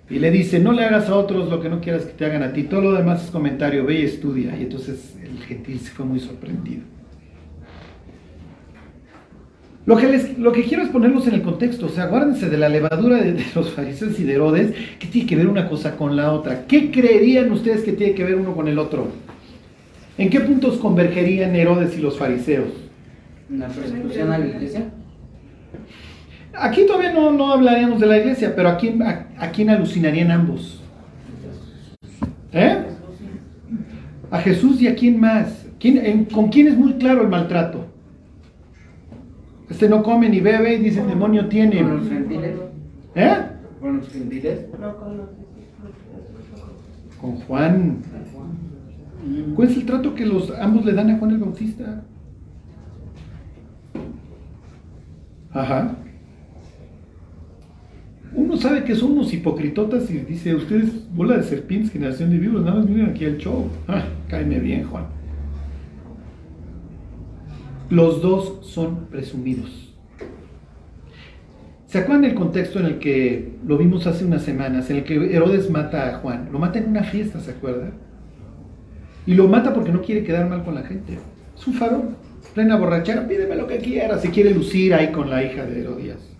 Y le dice, no le hagas a otros lo que no quieras que te hagan a ti. Todo lo demás es comentario, ve y estudia. Y entonces el gentil se fue muy sorprendido. Lo que, les, lo que quiero es ponerlos en el contexto, o sea, aguárdense de la levadura de, de, los fariseos y de Herodes, que tiene que ver una cosa con la otra. ¿Qué creerían ustedes que tiene que ver uno con el otro? ¿En qué puntos convergerían Herodes y los fariseos? ¿La persecución a la iglesia? Aquí todavía no, no hablaríamos de la iglesia, pero ¿a quién, a, a quién alucinarían ambos? ¿Eh? A Jesús y a quién más. ¿Quién, en, ¿Con quién es muy claro el maltrato? Este no come ni bebe y dice el demonio tiene. ¿Con los gentiles? ¿Eh? ¿Con los gentiles? No con los Con Juan. ¿Cuál es el trato que los ambos le dan a Juan el Bautista? Ajá. Uno sabe que son unos hipocritotas y dice, ustedes, bola de serpientes, generación de vivos, nada más miren aquí al show. Ah, cáeme bien, Juan. Los dos son presumidos. ¿Se acuerdan del contexto en el que lo vimos hace unas semanas, en el que Herodes mata a Juan? Lo mata en una fiesta, ¿se acuerdan? Y lo mata porque no quiere quedar mal con la gente. Es un farol, plena borrachera, pídeme lo que quieras. Se quiere lucir ahí con la hija de Herodías.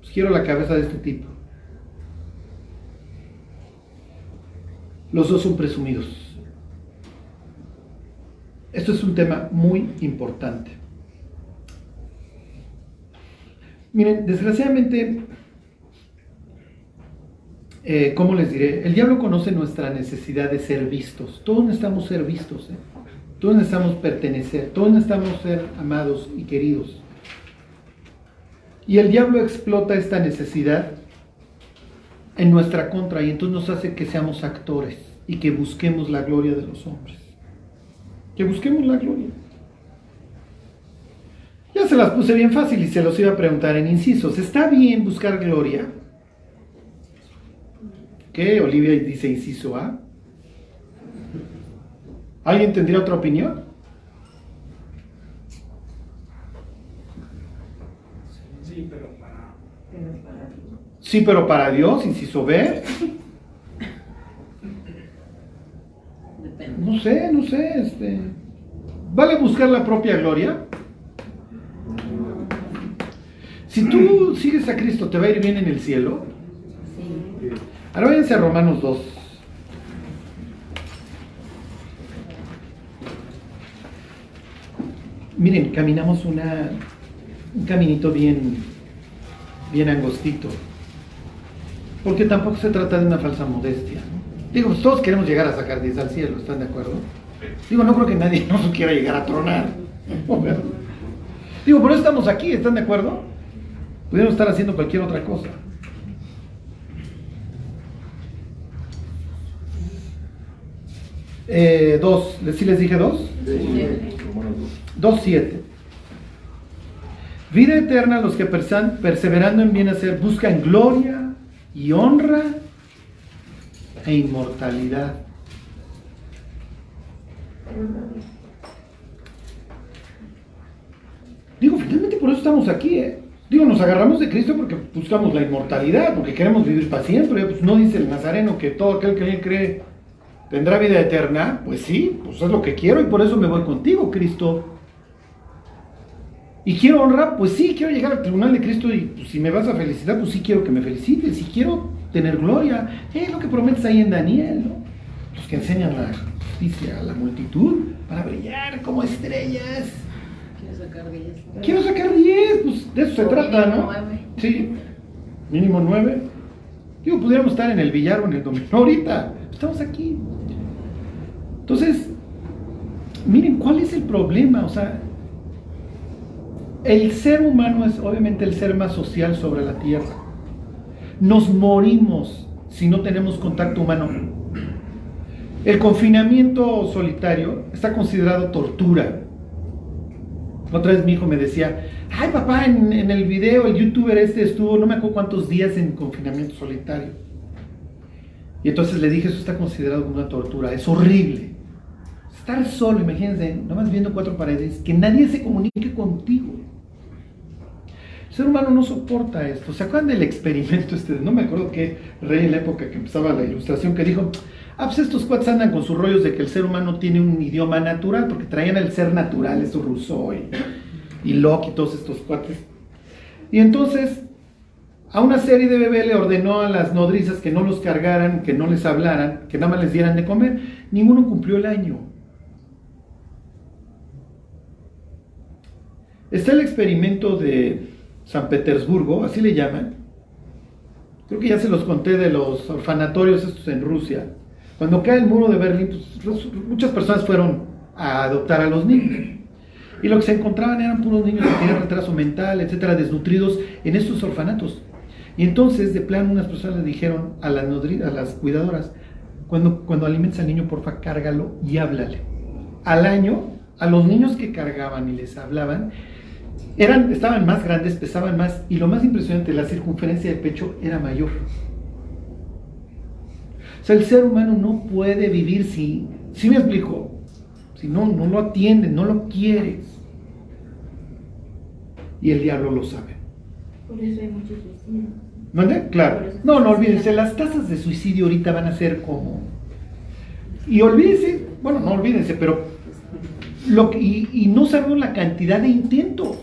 Pues quiero la cabeza de este tipo. Los dos son presumidos. Esto es un tema muy importante. Miren, desgraciadamente, eh, ¿cómo les diré? El diablo conoce nuestra necesidad de ser vistos. Todos necesitamos ser vistos. ¿eh? Todos necesitamos pertenecer. Todos necesitamos ser amados y queridos. Y el diablo explota esta necesidad en nuestra contra y entonces nos hace que seamos actores y que busquemos la gloria de los hombres. Que busquemos la gloria. Ya se las puse bien fácil y se los iba a preguntar en incisos. ¿Está bien buscar gloria? ¿Qué? Olivia dice inciso A. ¿Alguien tendría otra opinión? Sí, pero para. Sí, pero para Dios, inciso B. No sé, no sé, este. ¿Vale buscar la propia gloria? Si tú sigues a Cristo, ¿te va a ir bien en el cielo? Sí. Ahora váyanse a Romanos 2. Miren, caminamos una, un caminito bien, bien angostito. Porque tampoco se trata de una falsa modestia. ¿no? Digo, pues todos queremos llegar a sacar 10 al cielo, ¿están de acuerdo? Digo, no creo que nadie no quiera llegar a tronar. Digo, por eso estamos aquí, ¿están de acuerdo? Pudiéramos estar haciendo cualquier otra cosa. Eh, dos, ¿sí les dije dos? Dos, siete. Vida eterna los que persan- perseverando en bien hacer buscan gloria y honra e inmortalidad. por eso estamos aquí, ¿eh? Digo, nos agarramos de Cristo porque buscamos la inmortalidad, porque queremos vivir para siempre. Pues no dice el Nazareno que todo aquel que él cree tendrá vida eterna. Pues sí, pues es lo que quiero y por eso me voy contigo, Cristo. Y quiero honrar, pues sí, quiero llegar al tribunal de Cristo y pues, si me vas a felicitar, pues sí quiero que me felicites, y quiero tener gloria. Es lo que prometes ahí en Daniel, ¿no? Los que enseñan la justicia a la multitud para brillar como estrellas. Quiero sacar 10. Quiero sacar 10, pues de eso se O trata, mínimo ¿no? Sí, mínimo 9. Digo, pudiéramos estar en el billar o en el dominó ahorita. Estamos aquí. Entonces, miren, ¿cuál es el problema? O sea, el ser humano es obviamente el ser más social sobre la tierra. Nos morimos si no tenemos contacto humano. El confinamiento solitario está considerado tortura. Otra vez mi hijo me decía, ay papá, en, en el video el youtuber este estuvo no me acuerdo cuántos días en confinamiento solitario. Y entonces le dije, eso está considerado como una tortura, es horrible. Estar solo, imagínense, nomás viendo cuatro paredes, que nadie se comunique contigo. El ser humano no soporta esto. ¿Se acuerdan del experimento este? No me acuerdo qué rey en la época que empezaba la ilustración que dijo, ah, pues estos cuates andan con sus rollos de que el ser humano tiene un idioma natural, porque traían el ser natural, eso Rousseau y, y Locke y todos estos cuates. Y entonces a una serie de bebés le ordenó a las nodrizas que no los cargaran, que no les hablaran, que nada más les dieran de comer. Ninguno cumplió el año. Está el experimento de San Petersburgo, así le llaman. Creo que ya se los conté de los orfanatorios estos en Rusia. Cuando cae el muro de Berlín, pues, muchas personas fueron a adoptar a los niños. Y lo que se encontraban eran puros niños que tenían retraso mental, etcétera, desnutridos en estos orfanatos. Y entonces, de plano, unas personas le dijeron a las, cuidadoras, cuando, cuando al niño, porfa, cárgalo y háblale. Al año, a los niños que cargaban y les hablaban, eran, estaban más grandes, pesaban más, y lo más impresionante, la circunferencia de pecho era mayor. O sea, el ser humano no puede vivir si, si me explico, si no, no lo atiendes, no lo quieres. Y el diablo lo sabe. Por eso hay muchos suicidios. ¿Mande? Claro. No, no olvídense, las tasas de suicidio ahorita van a ser como... Y olvídense, bueno, no olvídense, pero... Lo que- y, y no sabemos la cantidad de intentos.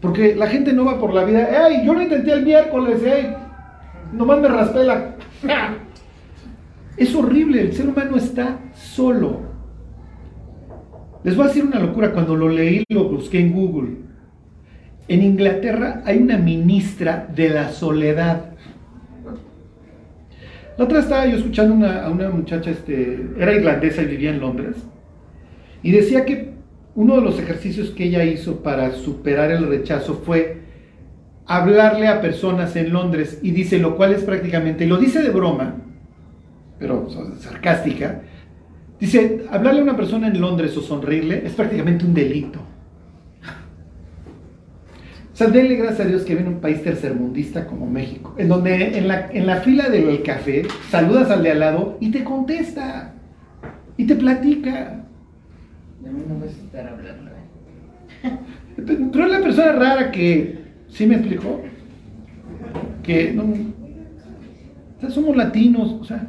Porque la gente no va por la vida, ¡ay! Yo lo intenté el miércoles, ¡ay! Nomás me raspé la... Es horrible, el ser humano está solo. Les voy a decir una locura, cuando lo leí lo busqué en Google. En Inglaterra hay una ministra de la soledad. La otra estaba yo escuchando a una muchacha, este, era irlandesa y vivía en Londres, y decía que uno de los ejercicios que ella hizo para superar el rechazo fue hablarle a personas en Londres, y dice, lo cual es prácticamente, y lo dice de broma, pero sarcástica, dice, hablarle a una persona en Londres o sonreírle es prácticamente un delito. O sea, denle gracias a Dios que viene un país tercermundista como México, en donde en la, en la fila del café saludas al de al lado y te contesta y te platica. De mí no a estar hablando. ¿eh? Pero es la persona rara que, ¿sí me explicó? Que no, o sea, somos latinos, o sea,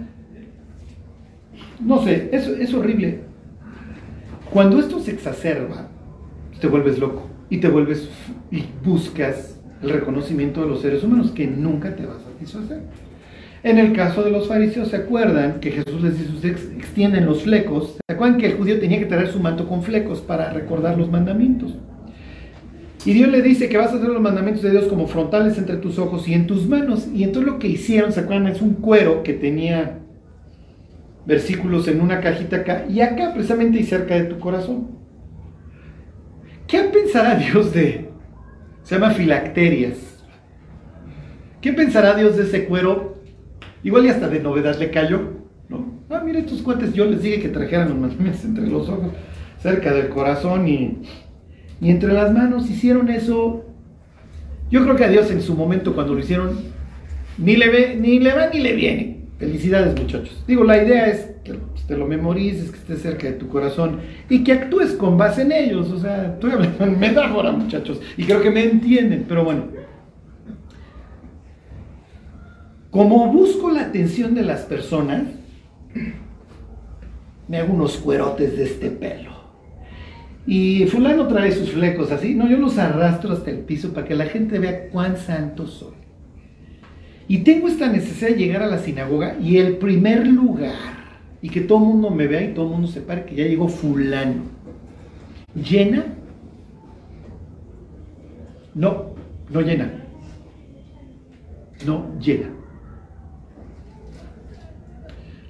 no sé, es, es horrible. Cuando esto se exacerba, te vuelves loco y te vuelves y buscas el reconocimiento de los seres humanos que nunca te va a satisfacer. En el caso de los fariseos, ¿se acuerdan que Jesús les dice, ustedes extienden los flecos? ¿Se acuerdan que el judío tenía que traer su manto con flecos para recordar los mandamientos? Y Dios le dice que vas a hacer los mandamientos de Dios como frontales entre tus ojos y en tus manos. Y entonces lo que hicieron, ¿se acuerdan? Es un cuero que tenía versículos en una cajita acá y acá precisamente y cerca de tu corazón. ¿Qué pensará Dios de? Se llama filacterias. ¿Qué pensará Dios de ese cuero? Igual y hasta de novedad le cayó. Ah, mira estos cuates, yo les dije que trajeran los mandamientos entre los ojos, cerca del corazón y, y entre las manos. Hicieron eso. Yo creo que a Dios en su momento cuando lo hicieron, ni le, ve, ni le va ni le viene. Felicidades muchachos. Digo, la idea es que te lo memorices, que esté cerca de tu corazón y que actúes con base en ellos. O sea, estoy hablando en metáfora, muchachos, y creo que me entienden, pero bueno. Como busco la atención de las personas, me hago unos cuerotes de este pelo. Y fulano trae sus flecos así, no, yo los arrastro hasta el piso para que la gente vea cuán santo soy. Y tengo esta necesidad de llegar a la sinagoga y el primer lugar, y que todo el mundo me vea y todo el mundo sepa que ya llegó fulano. ¿Llena? No, no llena. No llena.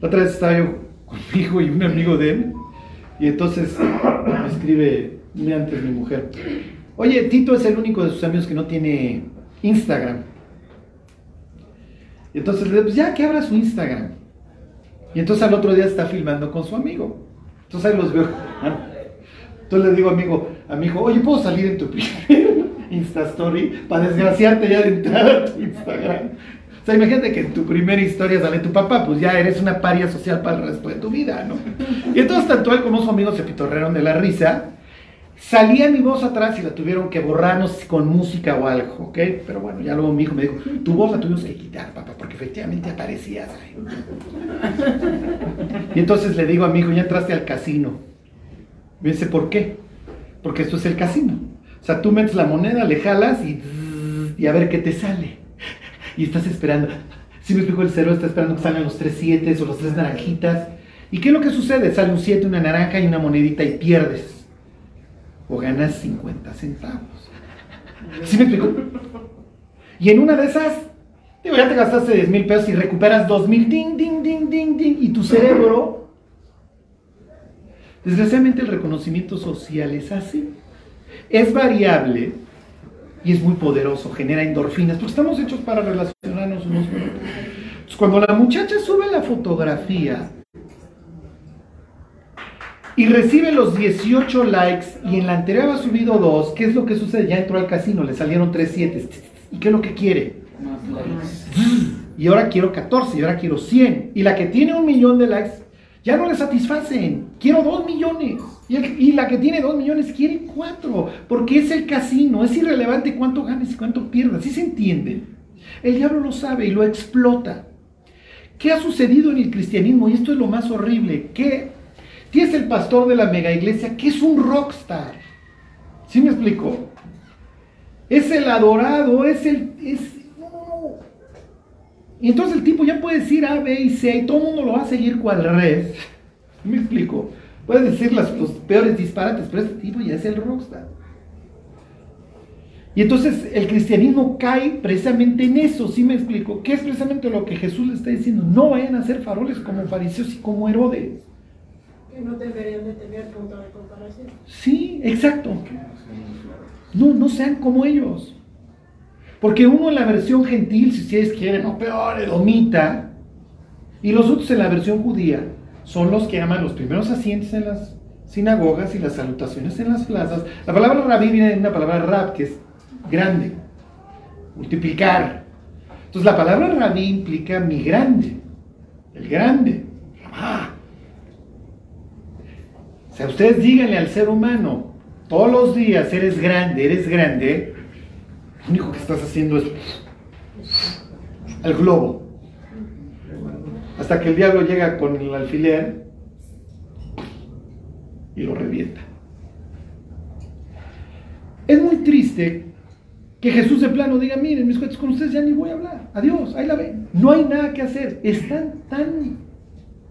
La otra vez estaba yo con mi hijo y un amigo de él, y entonces me escribe antes mi mujer. Oye, Tito es el único de sus amigos que no tiene Instagram. Entonces pues ya que abra su Instagram. Y entonces al otro día está filmando con su amigo. Entonces ahí los veo. Entonces le digo amigo, a mi hijo, oye, ¿puedo salir en tu primer Insta Story para desgraciarte ya de entrar a tu Instagram? O sea, imagínate que en tu primera historia sale tu papá, pues ya eres una paria social para el resto de tu vida, ¿no? Y entonces tanto él como su amigo se pitorrearon de la risa. Salía mi voz atrás y la tuvieron que borrarnos con música o algo, ¿ok? Pero bueno, ya luego mi hijo me dijo, tu voz la tuvimos que quitar, papá, porque efectivamente aparecías ahí. Y entonces le digo a mi hijo, ya entraste al casino. Me dice, ¿por qué? Porque esto es el casino. O sea, tú metes la moneda, le jalas y, a ver qué te sale. Y estás esperando. Si me explico, el cero está esperando que salgan los tres siete o los tres naranjitas. ¿Y qué es lo que sucede? Sale un 7, una naranja y una monedita y pierdes. O ganas 50 centavos. ¿Sí me explico? Y en una de esas, digo, ya te gastaste 10 mil pesos y recuperas 2 mil, ding, ding, ding, ding, ding. Y tu cerebro, desgraciadamente el reconocimiento social es así. Es variable y es muy poderoso, genera endorfinas, porque estamos hechos para relacionarnos unos con otros. Entonces, cuando la muchacha sube la fotografía y recibe los 18 likes y en la anterior ha subido dos, ¿qué es lo que sucede? Ya entró al casino, le salieron 3 7 ¿Y qué es lo que quiere? Más likes. Y ahora quiero 14, y ahora quiero 100. Y la que tiene un millón de likes, ya no le satisfacen. Quiero 2 millones. Y, el- y la que tiene 2 millones quiere 4. Porque es el casino. Es irrelevante cuánto ganes y cuánto pierdas. ¿Sí se entiende? El diablo lo sabe y lo explota. ¿Qué ha sucedido en el cristianismo? Y esto es lo más horrible. Que tienes el pastor de la mega iglesia que es un rockstar. ¿Sí me explico? Es el adorado, es el... Es, no. Y entonces el tipo ya puede decir A, B y C y todo el mundo lo va a seguir cual red. ¿Me explico? Puede decir las- los peores disparates, pero este tipo ya es el rockstar. Y entonces el cristianismo cae precisamente en eso, ¿sí me explico? ¿Qué es precisamente lo que Jesús le está diciendo? No vayan a ser faroles como fariseos y como Herodes. No deberían de tener punto de comparación. Sí, exacto. No, no sean como ellos. Porque uno en la versión gentil, si ustedes quieren, o peor, edomita, y los otros en la versión judía, son los que aman los primeros asientos en las sinagogas y las salutaciones en las plazas. La palabra rabí viene de una palabra rab, que es grande, multiplicar. Entonces la palabra rabí implica mi grande, el grande, O sea, ustedes díganle al ser humano, todos los días eres grande, eres grande, lo único que estás haciendo es al globo. Hasta que el diablo llega con el alfiler y lo revienta. Es muy triste que Jesús de plano diga, miren, mis cuentos con ustedes ya ni voy a hablar. Adiós, ahí la ven. No hay nada que hacer. Están tan,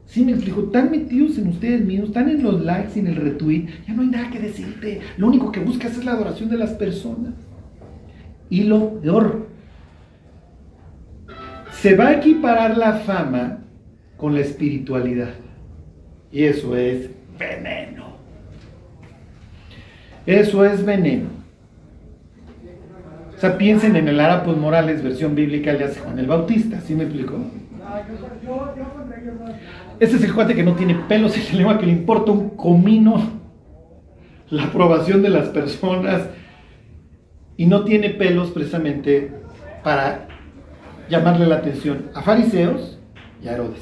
sí me explico, tan metidos en ustedes mismos, tan en los likes y en el retweet, ya no hay nada que decirte. Lo único que buscas es la adoración de las personas. Y lo peor, se va a equiparar la fama con la espiritualidad. Y eso es veneno. Eso es veneno. O sea, piensen en el Arapos Morales, versión bíblica, hace Juan el Bautista, ¿sí me explico? Ese es el cuate que no tiene pelos en la lengua, que le importa un comino la aprobación de las personas y no tiene pelos precisamente para llamarle la atención a fariseos y a Herodes.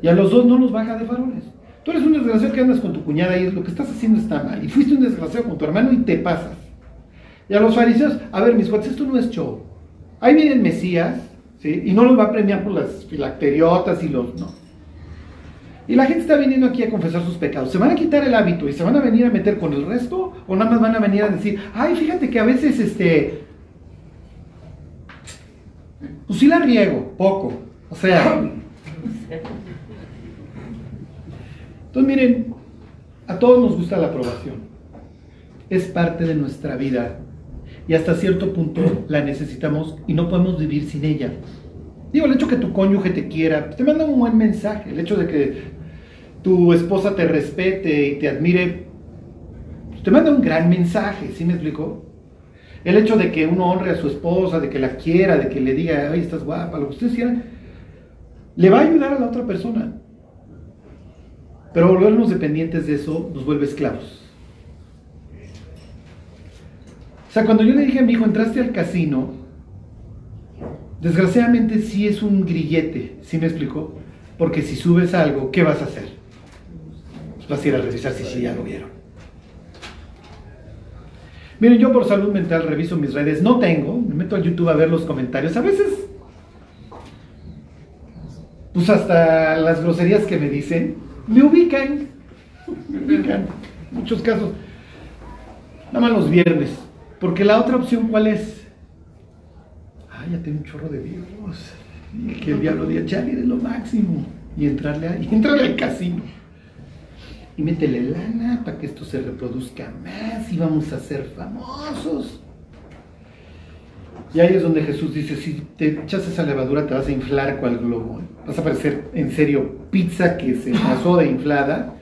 Y a los dos no los baja de faroles. Tú eres un desgraciado que andas con tu cuñada y lo que estás haciendo está mal. Y fuiste un desgraciado con tu hermano y te pasas. Y a los fariseos, a ver, mis cuates, esto no es show. Ahí viene el Mesías, ¿sí? Y no los va a premiar por las filacteriotas y los. No. Y la gente está viniendo aquí a confesar sus pecados. ¿Se van a quitar el hábito y se van a venir a meter con el resto? ¿O nada más van a venir a decir, ay, fíjate que a veces este. Pues sí la riego, poco. O sea. Entonces miren, a todos nos gusta la aprobación. Es parte de nuestra vida. Y hasta cierto punto la necesitamos y no podemos vivir sin ella. Digo, el hecho que tu cónyuge te quiera, pues, te manda un buen mensaje. El hecho de que tu esposa te respete y te admire, pues, te manda un gran mensaje, ¿sí me explico? El hecho de que uno honre a su esposa, de que la quiera, de que le diga, ay, estás guapa, lo que ustedes quieran, le va a ayudar a la otra persona. Pero volvernos dependientes de eso nos vuelve esclavos. O sea, cuando yo le dije a mi hijo, entraste al casino, desgraciadamente sí es un grillete, ¿sí me explicó? Porque si subes algo, ¿qué vas a hacer? A ir a revisar si sí ya lo vieron. Miren, yo por salud mental reviso mis redes, no tengo, me meto a YouTube a ver los comentarios. A veces, pues hasta las groserías que me dicen, me ubican, me ubican, en muchos casos. Nada más los viernes, porque la otra opción, ¿cuál es? Ay, ya tengo un chorro de vivos. Y que el diablo diga, chale, de lo máximo. Y entrarle, a, entrarle al casino. Y métele lana para que esto se reproduzca más y vamos a ser famosos. Y ahí es donde Jesús dice, si te echas esa levadura te vas a inflar cual globo. Vas a parecer en serio pizza que se pasó de inflada.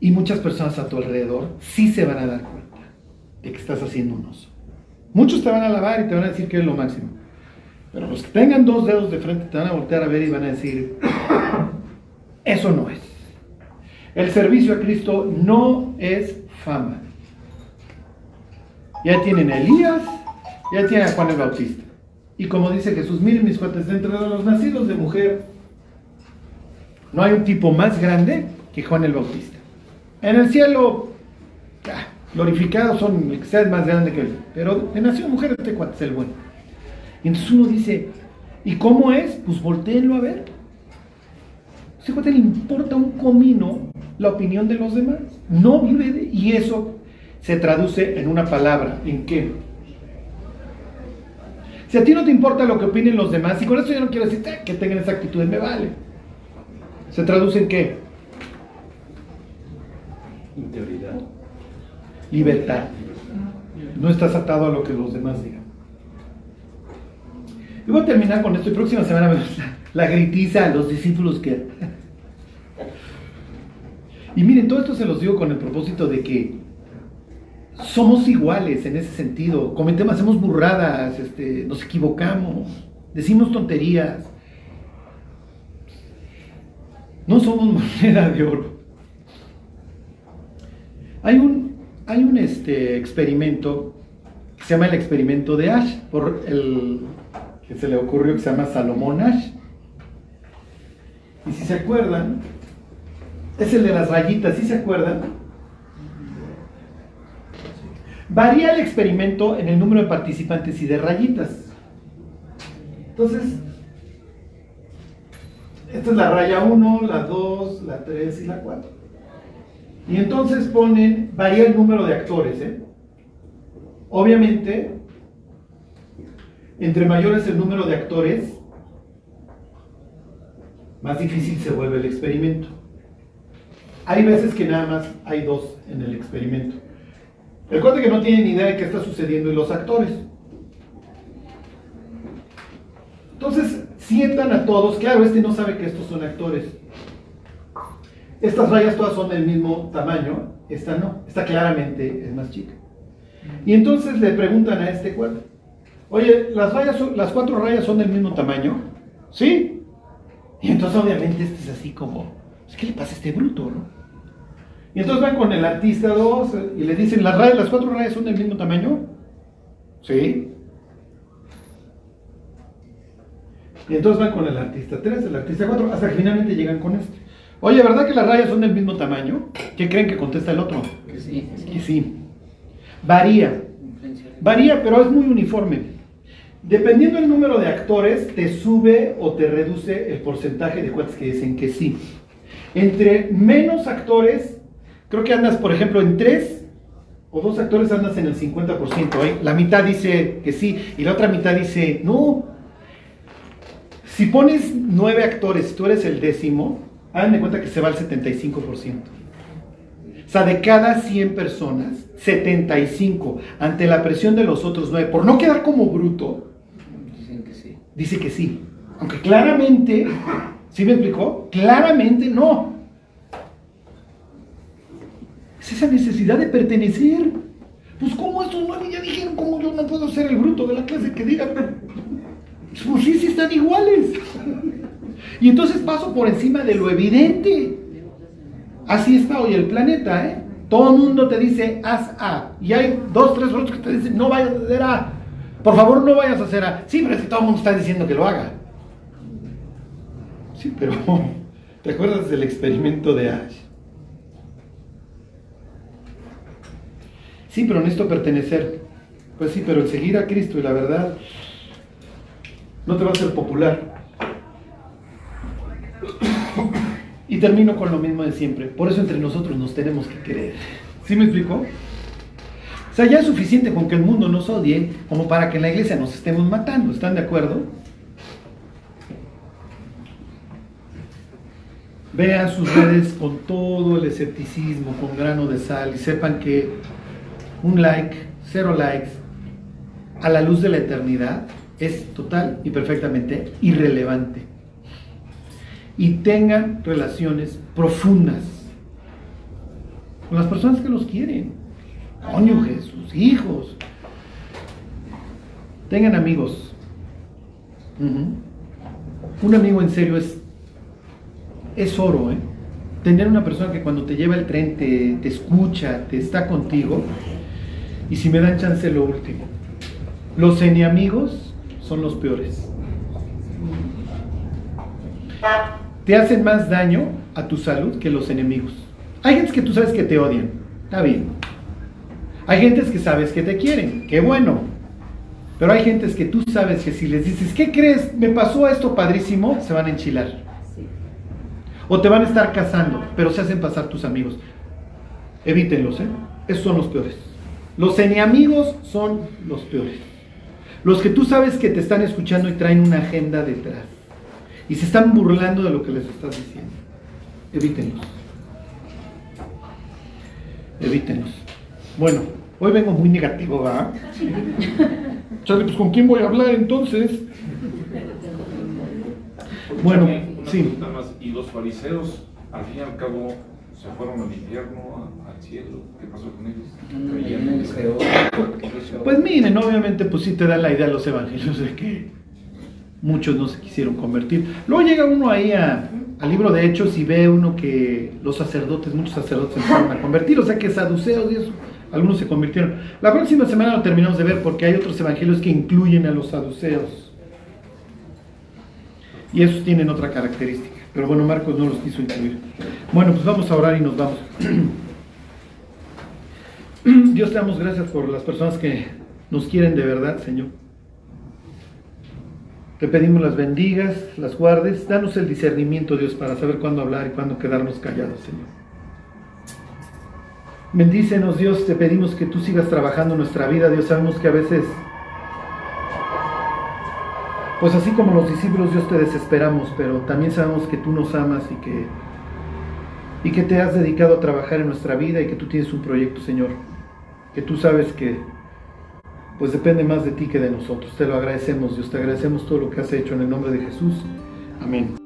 Y muchas personas a tu alrededor sí se van a dar cuenta de que estás haciendo un oso. Muchos te van a alabar y te van a decir que es lo máximo. Pero los que tengan dos dedos de frente te van a voltear a ver y van a decir, eso no es. El servicio a Cristo no es fama. Ya tienen a Elías, ya tienen a Juan el Bautista. Y como dice Jesús, miren mis cuates, entre los nacidos de mujer, no hay un tipo más grande que Juan el Bautista. En el cielo, glorificados son el que sea más grande que él. Pero de nación mujer, este cuate es el bueno. Y entonces uno dice, ¿y cómo es? Pues volteenlo a ver. Ese cuate le importa un comino la opinión de los demás. No vive de... Y eso se traduce en una palabra. ¿En qué? Si a ti no te importa lo que opinen los demás, y con eso yo no quiero decir que tengan esa actitud, me vale. ¿Se traduce en qué? Integridad. Libertad. No estás atado a lo que los demás digan. Y voy a terminar con esto. Y próxima semana me la, la gritiza a los discípulos que... Y miren, todo esto se los digo con el propósito de que somos iguales en ese sentido. Cometemos, hacemos burradas, este, nos equivocamos, decimos tonterías. No somos moneda de oro. Hay un, hay un este, experimento que se llama el experimento de Ash, por el que se le ocurrió que se llama Salomón Ash. Y si se acuerdan, es el de las rayitas, ¿sí se acuerdan? Varía el experimento en el número de participantes y de rayitas. Entonces, esta es la raya 1, la 2, la 3 y la 4. Y entonces ponen, varía el número de actores. ¿eh? Obviamente, entre mayor es el número de actores, más difícil se vuelve el experimento. Hay veces que nada más hay dos en el experimento. El cuate que no tiene ni idea de qué está sucediendo y los actores. Entonces sientan a todos, claro, este no sabe que estos son actores. Estas rayas todas son del mismo tamaño, esta no, esta claramente es más chica. Y entonces le preguntan a este cuate, oye, ¿las, rayas son- las cuatro rayas son del mismo tamaño? ¿Sí? Y entonces obviamente este es así como, "Pues, ¿qué le pasa a este bruto, no? Y entonces van con el artista 2 y le dicen, ¿las, rayas, ¿las cuatro rayas son del mismo tamaño? Sí. Y entonces van con el artista 3, el artista 4, hasta que finalmente llegan con este. Oye, ¿verdad que las rayas son del mismo tamaño? ¿Qué creen que contesta el otro? Que sí, Y sí. Varía. Varía, pero es muy uniforme. Dependiendo del número de actores, te sube o te reduce el porcentaje de cuates que dicen que sí. Entre menos actores, creo que andas, por ejemplo, en tres o dos actores andas en el 50%. ¿eh? La mitad dice que sí y la otra mitad dice no. Si pones nueve actores, tú eres el décimo, hagan de cuenta que se va al 75%. O sea, de cada 100 personas, 75, ante la presión de los otros 9, por no quedar como bruto, Dicen que sí. dice que sí. Aunque claramente, ¿sí me explicó? Claramente no. Es esa necesidad de pertenecer. Pues como estos nueve ya dijeron, ¿cómo yo no puedo ser el bruto de la clase que diga? Pues sí, sí están iguales. Y entonces paso por encima de lo evidente. Así está hoy el planeta, ¿eh? Todo el mundo te dice, haz A. Y hay dos, tres otros que te dicen, no vayas a hacer A. Por favor, no vayas a hacer A. Sí, pero es que todo el mundo está diciendo que lo haga. Sí, pero ¿te acuerdas del experimento de Ash? Sí, pero necesito pertenecer. Pues sí, pero el seguir a Cristo y la verdad no te va a hacer popular. Y termino con lo mismo de siempre. Por eso entre nosotros nos tenemos que querer. ¿Sí me explico? O sea, ya es suficiente con que el mundo nos odie como para que en la iglesia nos estemos matando. ¿Están de acuerdo? Vean sus redes con todo el escepticismo, con grano de sal y sepan que un like, cero likes, a la luz de la eternidad es total y perfectamente irrelevante. Y tengan relaciones profundas con las personas que los quieren, cónyuges, sus hijos. Tengan amigos. Un amigo en serio es, es oro, ¿eh? Tener una persona que cuando te lleva el tren te, escucha, te está contigo. Y si me dan chance, lo último. Los enemigos son los peores. Te hacen más daño a tu salud que los enemigos. Hay gentes que tú sabes que te odian. Está bien. Hay gentes que sabes que te quieren. Qué bueno. Pero hay gentes que tú sabes que si les dices, ¿qué crees? Me pasó esto padrísimo, se van a enchilar. O te van a estar cazando, pero se hacen pasar tus amigos. Evítenlos, ¿eh? Esos son los peores. Los enemigos son los peores. Los que tú sabes que te están escuchando y traen una agenda detrás. Y se están burlando de lo que les estás diciendo. Evítenlos. Evítenlos. Bueno, hoy vengo muy negativo, ¿verdad? Pues ¿con quién voy a hablar entonces? Bueno, sí. ¿Y los fariseos, al fin y al cabo, se fueron al infierno, al cielo? ¿Qué pasó con ellos? Pues miren, obviamente pues sí te da la idea los evangelios de que muchos no se quisieron convertir. Luego llega uno ahí a- al libro de Hechos y ve uno que los sacerdotes, muchos sacerdotes se empezaron a convertir, o sea que saduceos y eso, algunos se convirtieron. La próxima semana lo terminamos de ver porque hay otros evangelios que incluyen a los saduceos. Y esos tienen otra característica. Pero bueno, Marcos no los quiso incluir. Bueno, pues vamos a orar y nos vamos. Dios te damos gracias por las personas que nos quieren de verdad, Señor. Te pedimos las bendigas, las guardes, danos el discernimiento, Dios, para saber cuándo hablar y cuándo quedarnos callados, Señor. Bendícenos, Dios, te pedimos que tú sigas trabajando nuestra vida, Dios. Sabemos que a veces, pues así como los discípulos, Dios, te desesperamos, pero también sabemos que tú nos amas y que, y que te has dedicado a trabajar en nuestra vida y que tú tienes un proyecto, Señor. Que tú sabes que, pues depende más de ti que de nosotros. Te lo agradecemos, Dios. Te agradecemos todo lo que has hecho en el nombre de Jesús. Amén.